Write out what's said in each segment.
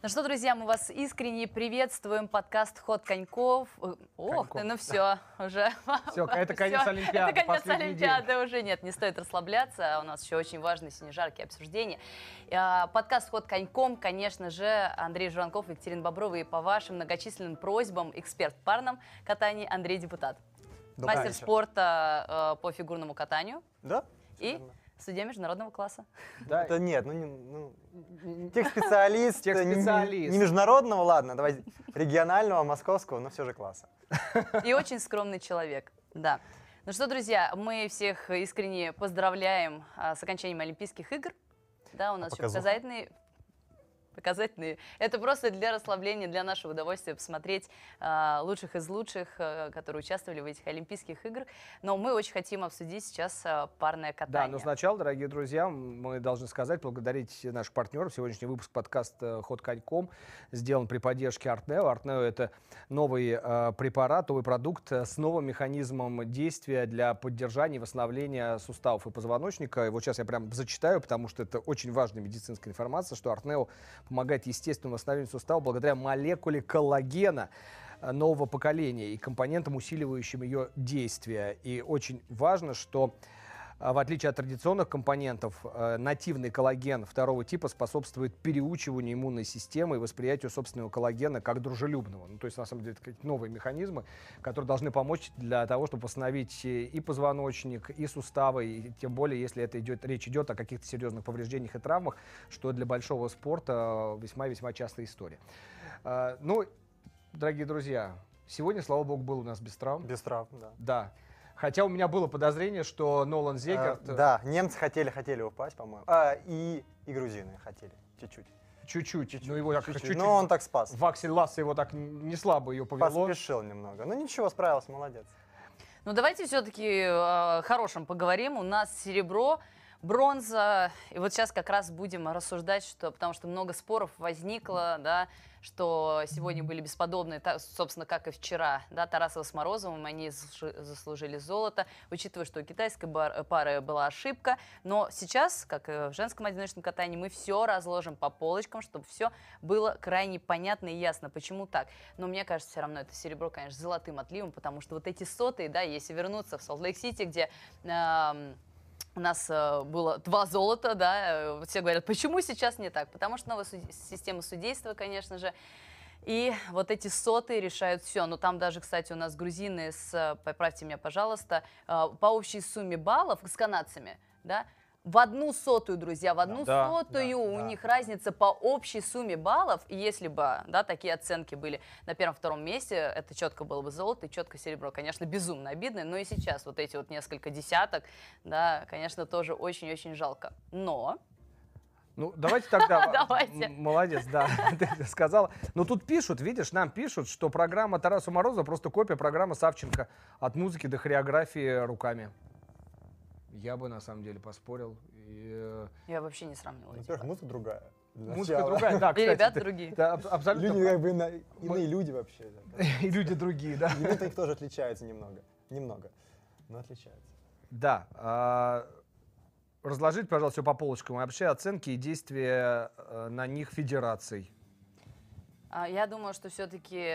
Ну что, друзья, мы вас искренне приветствуем. Подкаст «Ход коньков». Э, ох, Коньков. ну все, уже. Всё, это конец Всё, Олимпиады, Это конец Олимпиады уже. Нет, не стоит расслабляться. У нас еще очень важные сегодня жаркие обсуждения. А, Подкаст «Ход коньком», конечно же, Андрей Журанков, Екатерина Боброва. И по вашим многочисленным просьбам эксперт в парном катании Андрей Депутат. Добрый Мастер вечер. спорта э, по фигурному катанию Да? и судья международного класса. Да, Это нет, ну, не, ну техспециалист, Техспециалист. Не, не международного, ладно, давай регионального, московского, но все же класса. И очень скромный человек, да. Ну что, друзья, мы всех искренне поздравляем а, с окончанием Олимпийских игр. Да, у нас еще показуха? Показательные. Это просто для расслабления, для нашего удовольствия посмотреть а, лучших из лучших, а, которые участвовали в этих Олимпийских играх. Но мы очень хотим обсудить сейчас а, парное Да, катание. но сначала, дорогие друзья, мы должны сказать, благодарить наших партнеров. Сегодняшний выпуск подкаста «Ход коньком» сделан при поддержке Артнео. Артнео — это новый э, препарат, новый продукт э, с новым механизмом действия для поддержания и восстановления суставов и позвоночника. И вот сейчас я прям зачитаю, потому что это очень важная медицинская информация, что Артнео помогает естественному восстановлению сустава благодаря молекуле коллагена э, нового поколения и компонентам, усиливающим ее действие. И очень важно, что в отличие от традиционных компонентов, э, нативный коллаген второго типа способствует переучиванию иммунной системы и восприятию собственного коллагена как дружелюбного. Ну, то есть, на самом деле, это новые механизмы, которые должны помочь для того, чтобы восстановить э, и позвоночник, и суставы, и тем более, если это идет, речь идет о каких-то серьезных повреждениях и травмах, что для большого спорта э, весьма-весьма частая история. А, Ну, дорогие друзья, сегодня, слава богу, был у нас без травм. Без травм, да. Да. Хотя у меня было подозрение, что Нолан А, Зейгард да, немцы хотели, хотели упасть, по-моему. А, и, и грузины хотели, чуть-чуть. чуть-чуть, ну его так Чуть-чуть. чуть-чуть. Но он так спас. В Аксель Ласса его так не слабо ее повело. Поспешил немного. Ну ничего, справился, молодец. Ну давайте все-таки о хорошем поговорим. У нас серебро, бронза. И вот сейчас как раз будем рассуждать, что, потому что много споров возникло, да, что сегодня были бесподобные, собственно, как и вчера, да, Тарасова с Морозовым, они заслужи- заслужили золото, учитывая, что у китайской пары была ошибка. Но сейчас, как и в женском одиночном катании, мы все разложим по полочкам, чтобы все было крайне понятно и ясно, почему так. Но мне кажется, все равно это серебро, конечно, золотым отливом, потому что вот эти сотые, да, если вернуться в Солт-Лейк-Сити, где эм, у нас э, было два золота, да, э, все говорят, почему сейчас не так? Потому что новая суди- система судейства, конечно же, и вот эти соты решают все. Но там даже, кстати, у нас грузины с, э, поправьте меня, пожалуйста, по общей сумме баллов с канадцами, да, в одну сотую, друзья, в одну Да, сотую да, у да. них разница по общей сумме баллов. И если бы, да, такие оценки были на первом-втором месте, это четко было бы золото и четко серебро. Конечно, безумно обидно, но и сейчас вот эти вот несколько десяток, да, конечно, тоже очень-очень жалко. Но Ну, давайте тогда... Давайте. Молодец, да, ты сказала. Но тут пишут, видишь, нам пишут, что программа Тараса Морозова просто копия программы Савченко от музыки до хореографии руками. Я бы, на самом деле, поспорил. И, э, я вообще не сравнивала. эти Во-первых, пары. музыка другая. Музыка другая, да, И кстати. ребята ты- другие. да, аб- абсолютно. Люди как бы иные люди вообще. да. И люди другие, да. Элементы их тоже отличаются немного. Немного. Но отличаются. Да. а, разложить, пожалуйста, все по полочкам. И Вообще оценки и действия э, на них федераций. А, Я думаю, что все-таки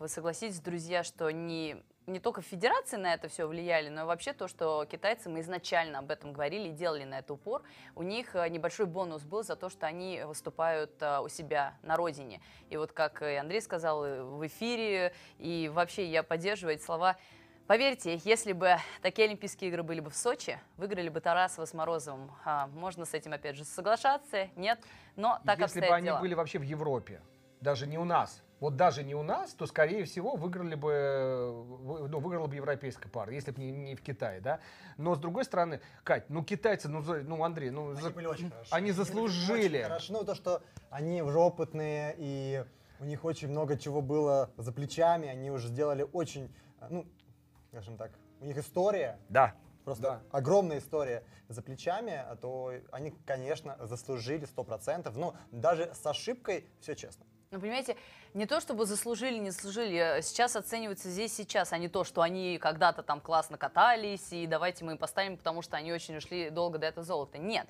вы согласитесь, друзья, что не, не только федерации на это все влияли, но и вообще то, что китайцы, мы изначально об этом говорили и делали на это упор, у них э, небольшой бонус был за то, что они выступают э, у себя на родине. И вот как Андрей сказал и в эфире, и вообще я поддерживаю эти слова, Поверьте, если бы такие Олимпийские игры были бы в Сочи, выиграли бы Тарасова с Морозовым. А, можно с этим, опять же, соглашаться? Нет? Но так Если бы они дела. были вообще в Европе, даже не у нас, вот даже не у нас, то, скорее всего, выиграли бы, ну, выиграла бы европейская пара, если бы не, не в Китае, да. Но, с другой стороны, Кать, ну, китайцы, ну, ну Андрей, ну, за- они заслужили. Очень хорошо. Ну, то, что они уже опытные, и у них очень много чего было за плечами, они уже сделали очень, ну, скажем так, у них история, Да. просто Да. огромная история за плечами, а то они, конечно, заслужили 100%, но даже с ошибкой все честно. Ну, понимаете, не то чтобы заслужили, не заслужили, э, сейчас оценивается здесь сейчас, а не то, что они когда-то там классно катались, и давайте мы им поставим, потому что они очень шли долго до этого золота. Нет.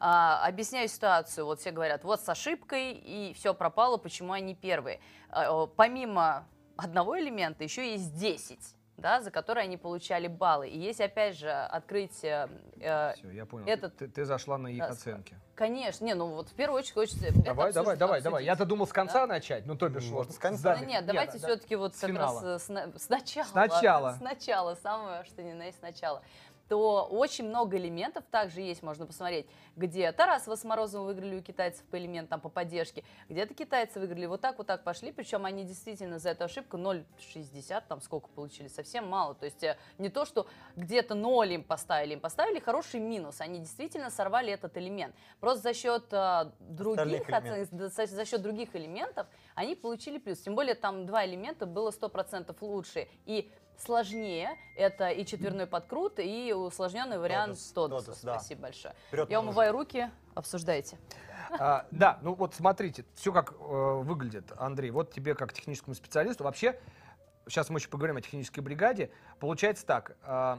А, объясняю ситуацию. Вот все говорят, вот с ошибкой, и все пропало, почему они первые. А, помимо одного элемента еще есть 10 да, за которые они получали баллы. И если, опять же, открыть э, э Все, я понял. Этот... Ты, ты зашла на их оценки. Конечно. Не, ну вот в первую очередь хочется... Давай, давай, давай, давай. Я-то думал с конца да? начать, ну то бишь вот. С конца. Да, нет, давайте нет, все-таки да. вот с как финала. раз с, сначала. Сначала. Сначала, самое, что ни на есть сначала то очень много элементов также есть, можно посмотреть, где Тарасова с Морозовым выиграли у китайцев по элементам, по поддержке, где-то китайцы выиграли, вот так, вот так пошли, причем они действительно за эту ошибку 0,60, там сколько получили, совсем мало, то есть э, не то, что где-то 0 им поставили, им поставили хороший минус, они действительно сорвали этот элемент, просто за счет uh, других, за, за счет других элементов они получили плюс, тем более там два элемента было 100% лучше, и сложнее. Это и четверной подкрут, и усложненный вариант Тодос. Тодос да. Спасибо большое. Вперед Я умываю руки, обсуждайте. А, да, ну вот смотрите, все как э, выглядит, Андрей. Вот тебе как техническому специалисту. Вообще, сейчас мы еще поговорим о технической бригаде. Получается так, э,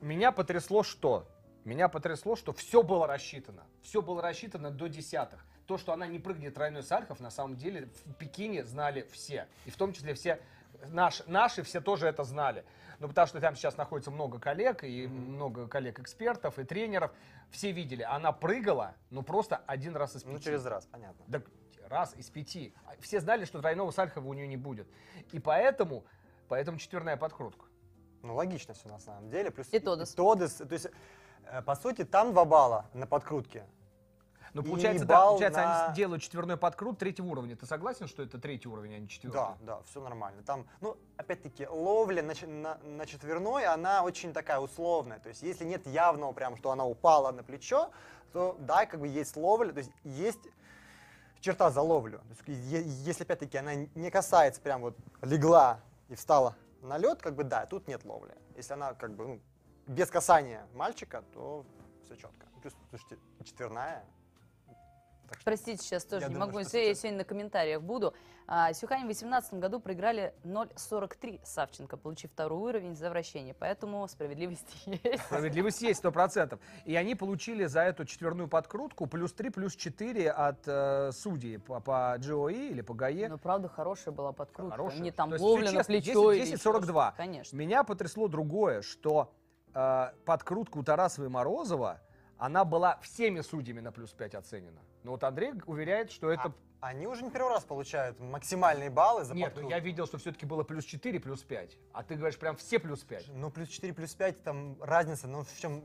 меня потрясло что? Меня потрясло, что все было рассчитано. Все было рассчитано до десятых. То, что она не прыгнет тройной сальхов, на самом деле в Пекине знали все. И в том числе все Наш, наши все тоже это знали. Ну, потому что там сейчас находится много коллег, и mm-hmm. много коллег-экспертов, и тренеров. Все видели, она прыгала, ну, просто один раз из ну, пяти. Ну, через раз, понятно. Да, раз из пяти. Все знали, что тройного Сальхова у нее не будет. И поэтому, поэтому четверная подкрутка. Ну, логично все на самом деле. Плюс и Тодос. И Тодос. То есть, э, по сути, там два балла на подкрутке. Ну, получается, да, получается на... они делают четверной подкрут третьего уровня. Ты согласен, что это третий уровень, а не четвертый? Да, да, все нормально. Там, ну, опять-таки, ловля на, на, на четверной, она очень такая условная. То есть, если нет явного прям, что она упала на плечо, то да, как бы есть ловля, то есть есть черта за ловлю. То есть, если опять-таки она не касается прям вот легла и встала на лед, как бы да, тут нет ловли. Если она как бы ну, без касания мальчика, то все четко. Плюс, слушайте, четверная, так Простите, сейчас тоже я не думаю, могу. Я сейчас... сегодня на комментариях буду. А, Сюхань в 2018 году проиграли 0,43 Савченко, получив второй уровень за вращение. Поэтому справедливость есть. Справедливость есть, сто процентов. И они получили за эту четверную подкрутку плюс 3, плюс 4 от э, судей по, по GOE или по ГАЕ. Ну, правда, хорошая была подкрутка. Хорошая. Не там ловля на плечо 10, 10 42. Конечно. Меня потрясло другое, что э, подкрутка у Тарасова и Морозова, она была всеми судьями на плюс 5 оценена. Но вот Андрей уверяет, что это... А, они уже не первый раз получают максимальные баллы за Нет, ну я видел, что все-таки было плюс 4, плюс 5. А ты говоришь прям все плюс 5. Ну, плюс 4, плюс 5, там разница, ну в чем...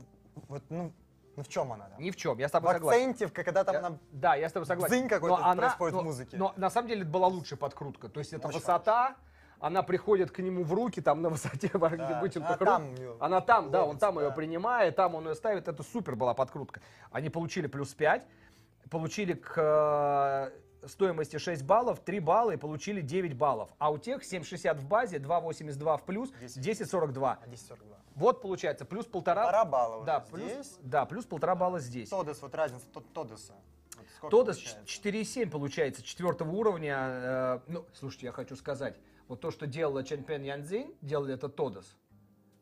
Вот, ну, ну в чем она? Там? Ни в чем, я с тобой в согласен. акценте, когда там я, она... Да, я с тобой согласен. Дзынь какой-то но происходит но, в музыке. Но, но на самом деле это была лучшая подкрутка. То есть это Очень высота, хорошо. Она приходит к нему в руки, там на высоте да, вытянутых она Там она там, да, он там да. ее принимает, там он ее ставит. Это супер была подкрутка. Они получили плюс 5 получили к э, стоимости 6 баллов, 3 балла и получили 9 баллов. А у тех 7,60 в базе, 2,82 в плюс, 10,42. 10,42. Вот получается, плюс полтора... Полтора балла да, плюс, здесь. Да, плюс полтора балла здесь. Тодес, вот разница Тодеса. Вот Тодес 4,7 получается, четвертого уровня. Э, ну, слушайте, я хочу сказать, вот то, что делала Ченпен Янзин, делали это Тодес,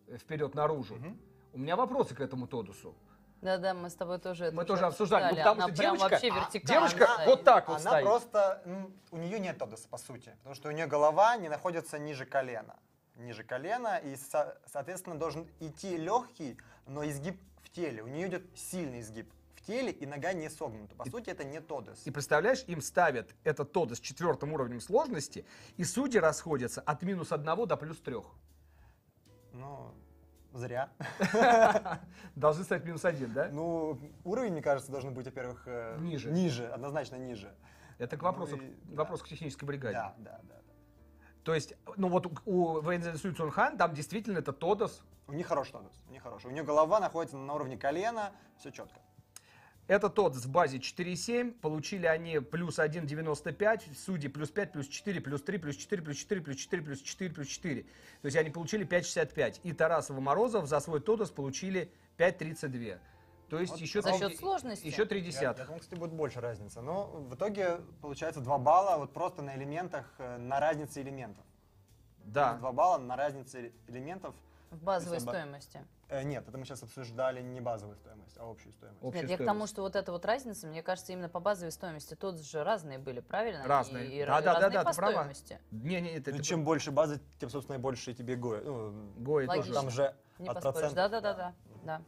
э, вперед наружу. Угу. У меня вопросы к этому Тодусу. Да-да, мы с тобой тоже это Мы тоже обсуждали. Ну, потому она что девочка, вообще вертикально. девочка она, вот так вот Она стоит. просто, ну, у нее нет тодоса, по сути. Потому что у нее голова не находится ниже колена. Ниже колена, и, соответственно, должен идти легкий, но изгиб в теле. У нее идет сильный изгиб в теле, и нога не согнута. По и, сути, это не тодос. И представляешь, им ставят этот тодос четвертым уровнем сложности, и судьи расходятся от минус одного до плюс трех. Ну, Зря. Должны стать минус один, да? Ну, уровень, мне кажется, должен быть, во-первых, э, ниже. Ниже, однозначно ниже. Это к вопросу, ну, и, вопрос да. к технической бригаде. Да, да, да. То есть, ну вот у Вэнзен Цунхан там действительно это Тодос. У них хороший Тодос, у них хороший. У нее голова находится на уровне колена, все четко. Это тот с базе 4,7. Получили они плюс 1,95. Судьи плюс 5, плюс 4, плюс 3, плюс 4, плюс 4, плюс 4, плюс 4, плюс 4. То есть они получили 5,65. И Тарасов и Морозов за свой Тодос получили 5,32. То есть вот еще, за счет сложности. еще 3 десятых. Я, я думаю, кстати, будет больше разница. Но в итоге получается 2 балла вот просто на элементах, э, на разнице элементов. Да. 2 балла на разнице элементов В базовой есть стоимости. Э, нет, это мы сейчас обсуждали не базовую стоимость, а общую стоимость. Общая Нет, я к тому, что вот эта вот разница, мне кажется, именно по базовой стоимости тут же разные были, правильно? Разные. И, и Да, ра- да, да, разные да, по ты права. стоимости. Не, не, это, Ну, это чем больше базы, тем, собственно, и больше тебе гоя. Ну, Гои тоже. Логично. там же Не от процентов. Да, да, да, да, да.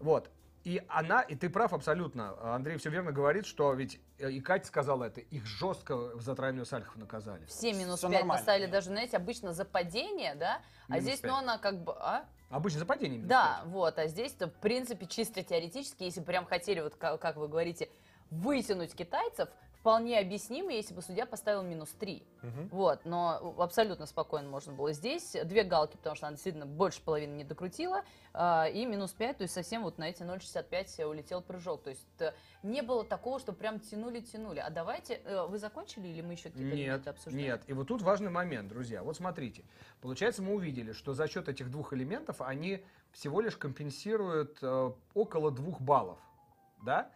Вот. И она, и ты прав абсолютно. Андрей все верно говорит, что ведь э, и Катя сказала это, их жестко за тройную Сальхов наказали. Все минус Всё 5 нормально, поставили даже, знаете, обычно за падение, да? А Минус здесь, пять. ну, она как бы... А? Обычно за падение. минус Да, вот, а здесь-то, в принципе, чисто теоретически, если прям хотели, вот как, как вы говорите, вытянуть китайцев, вполне объяснимо, если бы судья поставил минус 3. Мгм. Вот, но абсолютно спокойно можно было здесь. Две галки, потому что она действительно больше половины не докрутила, а, и минус 5, то есть совсем вот на эти 0,65 улетел прыжок. То есть э, не было такого, что прям тянули-тянули. А давайте, э, вы закончили или мы еще какие-то элементы обсуждаем? нет. И вот тут важный момент, друзья. Вот смотрите. Получается, мы увидели, что за счет этих двух элементов они всего лишь компенсируют э, около двух баллов. Да?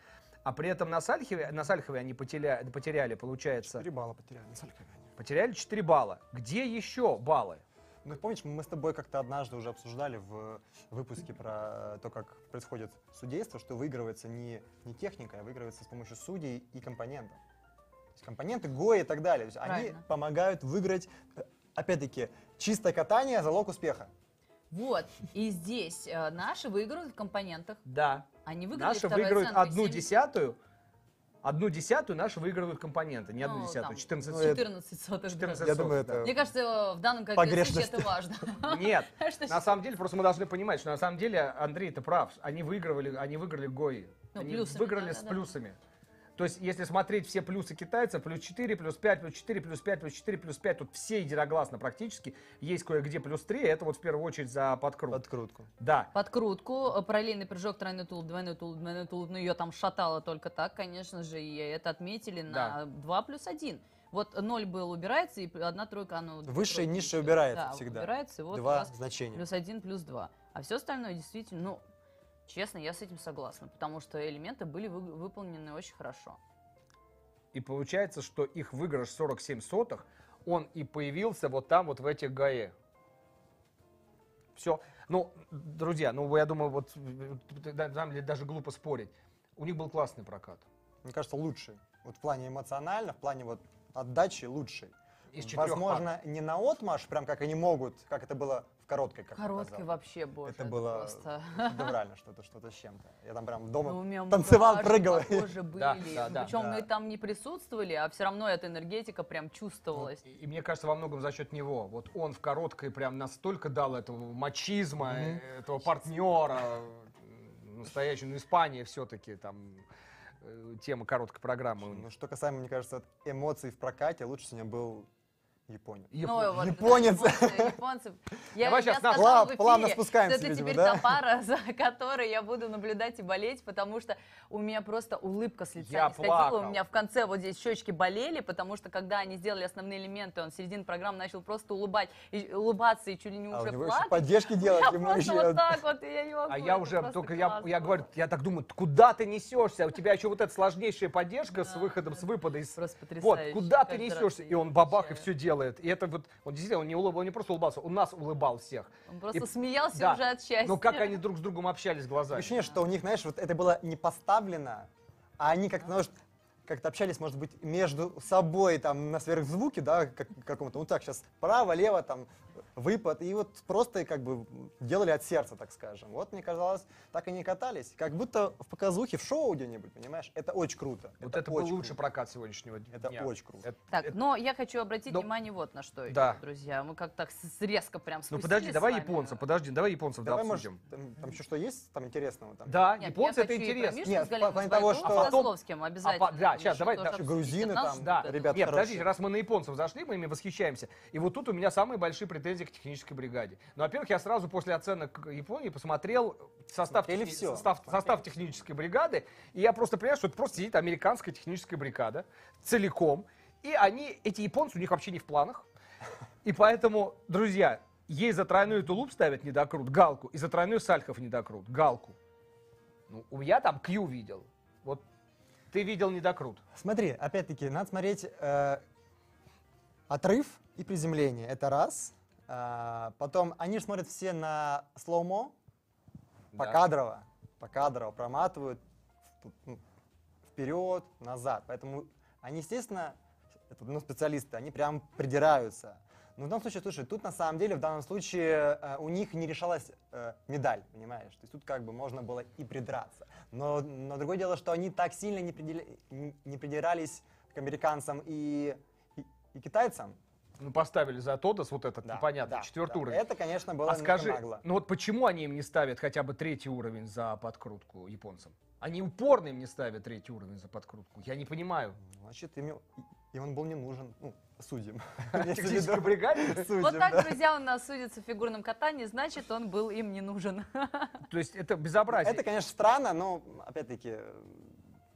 А при этом на Сальхове, на Сальхове они потеряли, потеряли, получается, 4 балла потеряли на Салькове. потеряли 4 балла. Где еще баллы? Ну, помнишь, мы с тобой как-то однажды уже обсуждали в выпуске про то, как происходит судейство, что выигрывается не, не техника, а выигрывается с помощью судей и компонентов. То есть компоненты, ГОИ и так далее. То есть они Правильно. помогают выиграть, опять-таки, чистое катание – залог успеха. Вот, и здесь э, наши выигрывают в компонентах. Да. Они выиграли Наши второй выигрывают оценкой одну 70. десятую. Одну десятую наши выигрывают компоненты. Не одну Ну, десятую, там, 14 ну, это- 14 сотых. 14 Я думаю, сотых, да. это- Мне кажется, в данном конкретном случае Погрешность. это важно. Нет, Что на самом деле, просто мы должны понимать, что на самом деле Андрей, ты прав. Они выигрывали, они выиграли ГОИ. Ну, они плюсами, выиграли да, с да, да. плюсами. То есть, если смотреть все плюсы китайцев, плюс 4, плюс 5, плюс 4, плюс 5, плюс 4, плюс 5, тут все единогласно практически. Есть кое-где плюс 3, это вот в первую очередь за подкрут. Подкрутку. Да. Подкрутку, э, параллельный прыжок, тройной тулуп, двойной тулуп, двойной тулуп, ну ее там шатало только так, конечно же, и это отметили Да. на 2 плюс 1. Вот 0 был убирается, и одна тройка, оно... Высшее и идет. убирается Да, всегда. убирается, и вот у Два вас значения. плюс 1, плюс 2. А все остальное действительно, ну, честно, я с этим согласна, потому что элементы были вы- выполнены очень хорошо. И получается, что их выигрыш 47 сотых, он и появился вот там, вот в этих ГАЭ. Все. Ну, друзья, ну, я думаю, вот э, ли даже глупо спорить. У них был классный прокат. Мне кажется, лучший. Вот в плане эмоционально, в плане вот отдачи лучший. Из Возможно, не на отмаш, прям как они могут, как это было короткой, как Короткой показал. вообще, боже, Это было просто... шедеврально что-то, что-то с чем-то. Я там прям дома Ну, у меня танцевал, прыгал. по коже были. Да, да, да, Причем да. мы там не присутствовали, а все равно эта энергетика прям Ну, чувствовалась. и, и мне кажется, во многом за счет него. Вот он в короткой прям настолько дал этого мачизма, э, этого партнера, настоящего, ну, Испания все-таки там э, тема короткой программы. Ну, что касаемо, мне кажется, эмоций в прокате, лучше сегодня был японец. Япон- Ну, вот, Японец. японцы, японцы. Я, Давай щас нас- сказала Плав- плавно спускаемся, это видимо, теперь да? та пара, за которой я буду наблюдать и болеть, потому что у меня просто улыбка с лица Я не сходила. плакал. У меня в конце вот здесь щечки болели, потому что когда они сделали основные элементы, он в середине программы начал просто улыбать, и, улыбаться и чуть ли не А уже плакать. поддержки делать, Я ему еще... вот так вот, я не могу. А я уже только, я, классно я говорю, я так думаю, куда ты несешься? У тебя еще вот эта сложнейшая поддержка с Да, выходом, с да. выпада из Просто Вот, потрясающе. куда ты несешься? И он бабах и все делает. И это вот, он действительно, он не, улыб, он не просто улыбался, он нас улыбал всех. Он просто И- смеялся да. уже от счастья. Но как они друг с другом общались глазами. Ощущение, что у них, знаешь, вот это было не поставлено, а они как-то, знаешь, как-то общались, может быть, между собой, там, на сверхзвуке, да, как, каком-то, ну так, сейчас право, лево, там, выпад, и вот просто, как бы, делали от сердца, так скажем. Вот, мне казалось, так и не катались. Как будто в показухе, в шоу где-нибудь, понимаешь? Это очень круто. Вот это, был очень лучший круто. прокат сегодняшнего дня. Это очень круто. Это- Так, это- но я хочу обратить Ну, внимание вот на что, да. друзья. Мы как так резко прям Ну подожди, давай японцев, подожди, давай японцев да, Давай, может, обсудим. там, там еще что есть там интересного? Там? Да, Нет, японцы это интересно. Нет, по поводу того, Смоляковой, что- а Козловским обязательно. А по- да, еще давай, да, грузины Это там, Да, это ребята Нет, подождите, раз мы на японцев зашли, мы ими восхищаемся. И вот тут у меня самые большие претензии к технической бригаде. Ну, во-первых, я сразу после оценок Японии посмотрел состав, техни- всё. состав, Смотрели состав технической бригады, и я просто понимаю, что это просто сидит американская техническая бригада целиком, и они, эти японцы, у них вообще не в планах. И поэтому, друзья, ей за тройную тулуп ставят недокрут, галку, и за тройную сальхов недокрут, галку. Ну, у я там Q видел. Вот ты видел недокрут. Смотри, опять-таки, надо смотреть э, отрыв и приземление. Это раз. А, потом они же смотрят все на слоумо, покадрово, покадрово проматывают ну, вперед, назад. Поэтому они, естественно, это, ну, специалисты, они прям придираются. Но в данном случае, слушай, тут на самом деле, в данном случае э, у них не решалась э, медаль, понимаешь? То есть тут как бы можно было и придраться. Но, но другое дело, что они так сильно не, не- не придирались к американцам и, и, и китайцам. Ну, поставили за Тодос вот этот Да, непонятный да, четвертый да. уровень. Это, конечно, было а скажи, нагло. ну вот почему они им не ставят хотя бы третий уровень за подкрутку японцам? Они упорно им не ставят третий уровень за подкрутку. Я не понимаю. Значит, им, и он был не нужен, ну, судьям. Технической бригаде? Судьям, Вот так, да. друзья, у нас судится в фигурном катании, значит, он был им не нужен. То есть это безобразие. Это, конечно, странно, но, опять-таки,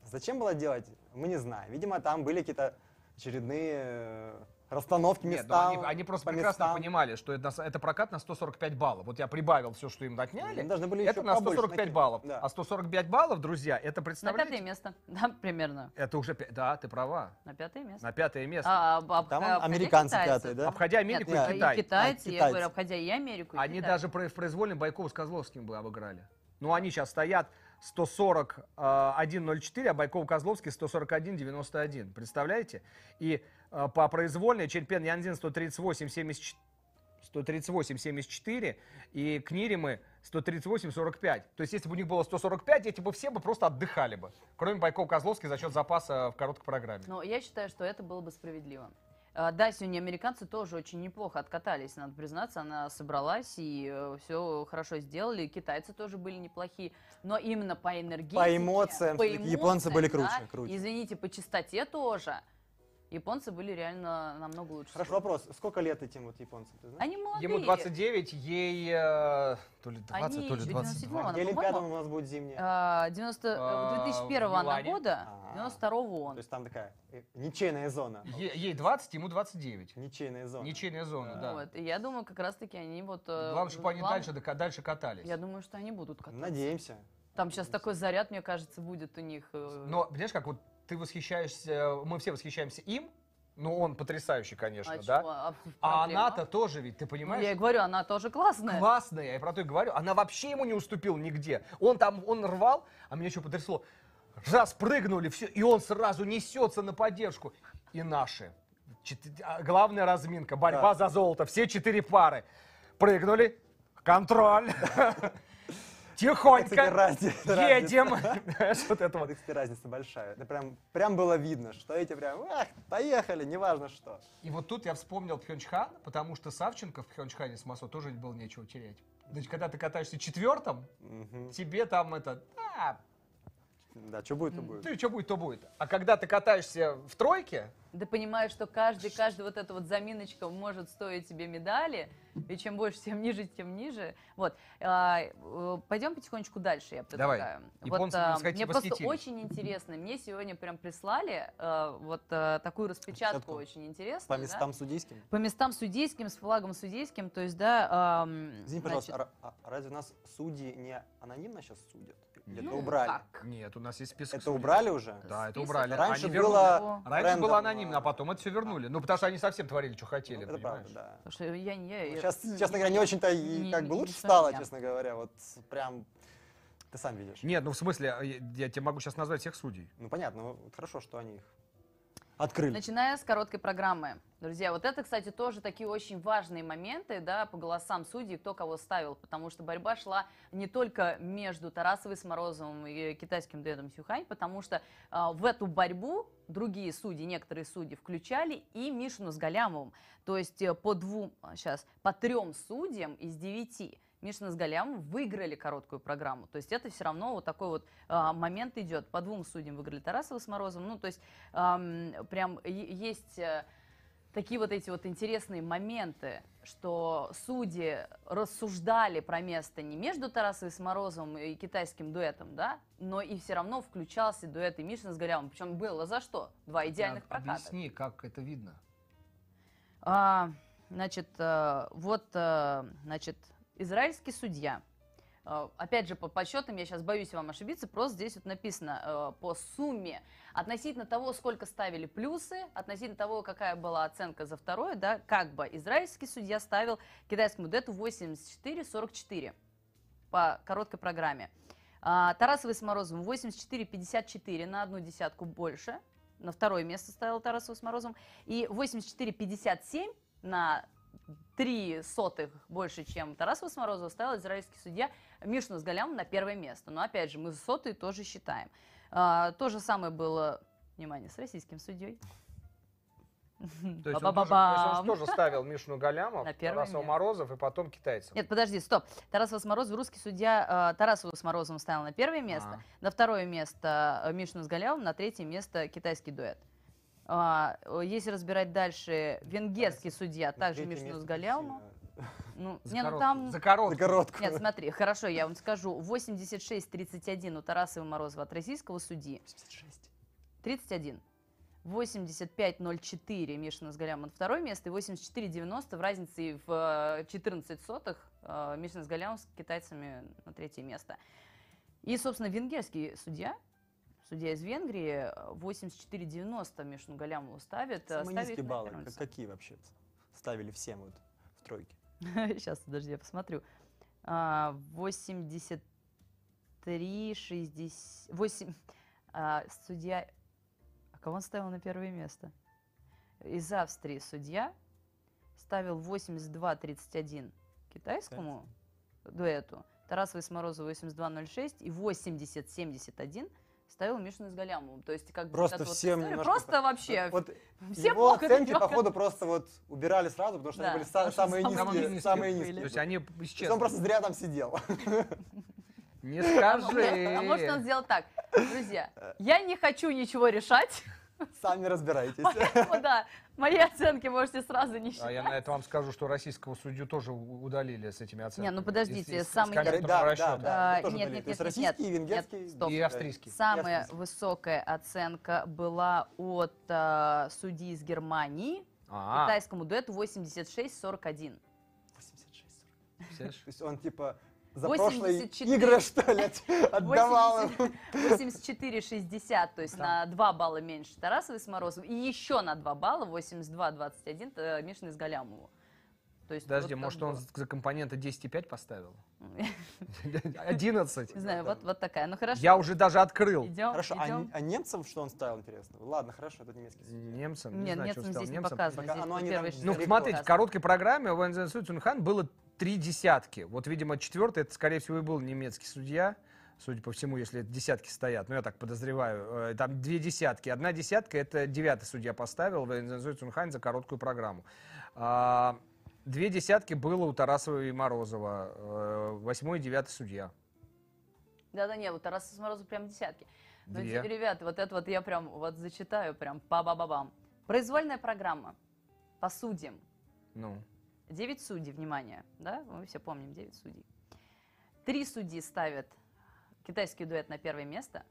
зачем было делать, мы не знаем. Видимо, там были какие-то очередные э, расстановки Нет, ну местам. они, они просто по прекрасно местам. понимали, что это, это прокат на 145 баллов. Вот я прибавил все, что им отняли. Они должны были это еще на побольше 145 накинуть. баллов. Да. А 145 баллов, друзья, это На представляете? пятое место. Да, примерно. Это уже, пя- да, ты права, На пятое место. на пятое место. А, об- об- Там обходя американцы китайцев. пятые, да? Обходя Америку Нет, и Китай. и китайцы, А, я китайцы. говорю, обходя и Америку, и Они Китай. даже про- в произвольном Байкова с Козловским бы обыграли. Ну, они сейчас стоят 140 э, 1.04, а Байков-Козловский 141.91. Представляете? И по произвольной Черпен Янзин 138.74 138-74, и Книримы 138-45. То есть, если бы у них было 145, эти бы все бы просто отдыхали бы. Кроме Байков-Козловский за счет запаса в короткой программе. Но я считаю, что это было бы справедливо. А, Да, сегодня американцы тоже очень неплохо откатались, надо признаться, она собралась и все хорошо сделали. Китайцы тоже были неплохие, но именно по энергетике, По эмоциям, по всё-таки японцы были эмоциям, круче, да, круче. Извините, по чистоте тоже. Японцы были реально намного лучше. Хорошо, вопрос. Сколько лет этим вот японцам, ты знаешь? Они молодые. Ему 29, ей э, то ли 20, Они то ли 22. 97-го, она, Где Олимпиада у нас будет зимняя? а, 90, А, э, 2001 в она года, А. 92 он. То есть там такая э, ничейная зона. Е- ей 20, ему 29. Ничейная зона. Ничейная зона, да. Вот. И я думаю, как раз-таки они вот... э, Главное, чтобы они дальше, дальше катались. Я думаю, что они будут кататься. Надеемся. Там сейчас такой заряд, мне кажется, будет у них. э, Но, понимаешь, как вот ты восхищаешься, мы все восхищаемся им, ну он потрясающий, конечно, а да? чего? А, А она-то тоже ведь, ты Ну, понимаешь? я и говорю, она тоже классная. Классная, я про то и говорю. Она вообще ему не уступил нигде. Он там, он рвал, а меня еще потрясло. Раз прыгнули, все, и он сразу несется на поддержку. И наши. Чет- а, Главная разминка, борьба за золото. Все четыре пары. Прыгнули. Контроль. Тихонько. Едем. Знаешь, вот это Вот, кстати, разница большая. Это прям, прям было видно, что эти прям, ах, поехали, неважно что. И вот тут я вспомнил Пхенчхан, потому что Савченко в Пхенчхане с Масо тоже было нечего терять. Значит, когда ты катаешься четвертым, Мгм. тебе там это, а, Да, что будет, то будет. ты что будет, то будет. А когда ты катаешься в тройке, Ты понимаешь, что каждый, каждый вот эта вот заминочка может стоить тебе медали, и чем больше, тем ниже, тем ниже. Вот. А, э, Пойдем потихонечку дальше, я Давай. предлагаю. Японцы а, восхити- мне просто очень интересно. Мне сегодня прям прислали э, вот э, такую распечатку Распечатку. очень интересную. По да. местам судейским. По местам судейским, с флагом судейским, то есть, да... ам, Извини, пожалуйста, значит, а ра- а разве у нас судьи не анонимно сейчас судят? Это ну, убрали? как? нет, у нас есть список. Это убрали уже? Да, это Список. убрали. Раньше Они вернули. было... Раньше рандом, было анонимно, а потом это все вернули. Ну, потому что они совсем творили, что хотели, Это понимаешь? правда, да. Потому что я не... Сейчас, м, честно говоря, не очень-то и не- как бы не- лучше не стало, совсем. честно говоря. Вот прям ты сам видишь. Нет, ну в смысле, я, я тебе могу сейчас назвать всех судей. Ну понятно, ну, хорошо, что они их открыли. Начиная с короткой программы. Друзья, вот это, кстати, тоже такие очень важные моменты, да, по голосам судей, кто кого ставил, потому что борьба шла не только между Тарасовой с Морозовым и китайским дуэтом Сюхань, потому что а, в эту борьбу другие судьи, некоторые судьи включали и Мишину с Галямовым. То есть э, по двум, сейчас, по трем судьям из девяти Мишина с Галямовым выиграли короткую программу. То есть это все равно вот такой вот а, момент идет. По двум судьям выиграли Тарасова с Морозовым. Ну, то есть ам, прям есть э, такие вот эти вот интересные моменты, что судьи рассуждали про место не между Тарасовой с Морозовым и китайским дуэтом, да, но и все равно включался дуэт и Мишина с Галямовым. Причем было за что? Два идеальных проката. Объясни, как это видно. А, значит, э, вот, э, значит, израильский судья Э, Опять же, по подсчетам, я сейчас боюсь вам ошибиться, просто здесь вот написано э, по сумме относительно того, сколько ставили плюсы, относительно того, какая была оценка за второе, да, как бы израильский судья ставил китайскому дуэту 84-44 по короткой программе. А, Тарасовый с Морозовым 84-54 на одну десятку больше. На второе место ставил Тарасовый с Морозовым. И 84-57 на три сотых больше, чем Тарасова с Морозова, ставил израильский судья Мишну с Галям на первое место. Но опять же, мы сотые тоже считаем. А, то же самое было, внимание, с российским судьей. То есть, он тоже, то есть он тоже ставил Мишну Галямов, место. Морозов и потом китайцев. Нет, подожди, стоп. Тарасова с Морозовым, русский судья э, Тарасова с Морозовым ставил на первое место, А. на второе место э, Мишну с Галявом, на третье место китайский дуэт. А, э, если разбирать дальше, венгерский судья также Мишну место с Галявом. сильно. Ну, За не, ну короткую- там... За короткую. За короткую. Нет, смотри, хорошо, я вам скажу. 86-31 у Тарасова Морозова от российского судьи. 86. 31. 85-04 Мишина с Галямом на второе место и 84-90 в разнице в э, 14 сотых э, Мишина с Галямом с китайцами на третье место. И, собственно, венгерский судья, судья из Венгрии, э, 84-90 Мишину Галямову ставит. Самые ставит низкие баллы, как- какие вообще ставили всем вот в тройке? Сейчас, подожди, я посмотрю. А, 83, 60, 8, а, судья, а кого он ставил на первое место? Из Австрии судья ставил 82-31 китайскому дуэту, Тарасовой с Морозовой 82-06 и 80-71 ставил Мишину с Галямовым. То есть как бы Просто вот вот всем история, немножко Просто вообще, Вот все его плохо оценки, немного. походу, просто вот убирали сразу, потому что Да, они были потому самые самые низкие. Самые низкие. То есть они То есть исчезли. он просто зря там сидел. Не А скажи. А может он сделал так, друзья, я не хочу ничего решать, Сами разбирайтесь. поэтому да, мои оценки можете сразу не А считать. я на это вам скажу, что российского судью тоже удалили с этими оценками. Не, ну подождите, Из- из- из самый- компьютерного Да, да, да. А, нет, нет, нет, нет, российский, нет, венгерский. нет, стоп. И австрийский. Самая австрийский. высокая оценка была от а, судьи из Германии, А, китайскому дуэту 86-41. 86. представляешь? То есть он типа за 84. прошлые игры, что ли, отдавал им. 84-60, то есть на 2 балла меньше Тарасовой с Морозовым, и еще на 2 балла, 82-21, э, Мишина с Галямову. То есть Подожди, вот может он было. за компоненты 10,5 поставил? 11. Не знаю, вот, вот такая. Ну хорошо. Я уже даже открыл. Идем, Хорошо, а, идем. не- а немцам что он ставил, интересно? Ладно, хорошо, это немецкий судья. Немцам, не Нет, знаю, он здесь ставил не немцам. показано. Пока- Здесь ну, Ну, смотрите, в короткой программе у Вэнзен Цунхан было три десятки. Вот, видимо, четвертый, это, скорее всего, и был немецкий судья. Судя по всему, если это десятки стоят, ну, я так подозреваю, э, там две десятки. Одна десятка, это девятый судья поставил Вэнзен Цунхан за короткую программу. А, Две десятки было у Тарасова и Морозова. э, Восьмой и девятый судья. Да-да, не, вот Тарас с Морозов прям десятки. Ну, Две. ребята, вот это вот я прям вот зачитаю, прям па-ба-ба-бам. Произвольная программа по судьям. Ну, Девять судей, внимание, да, мы все помним, девять судей. Три судьи ставят китайский дуэт на первое место,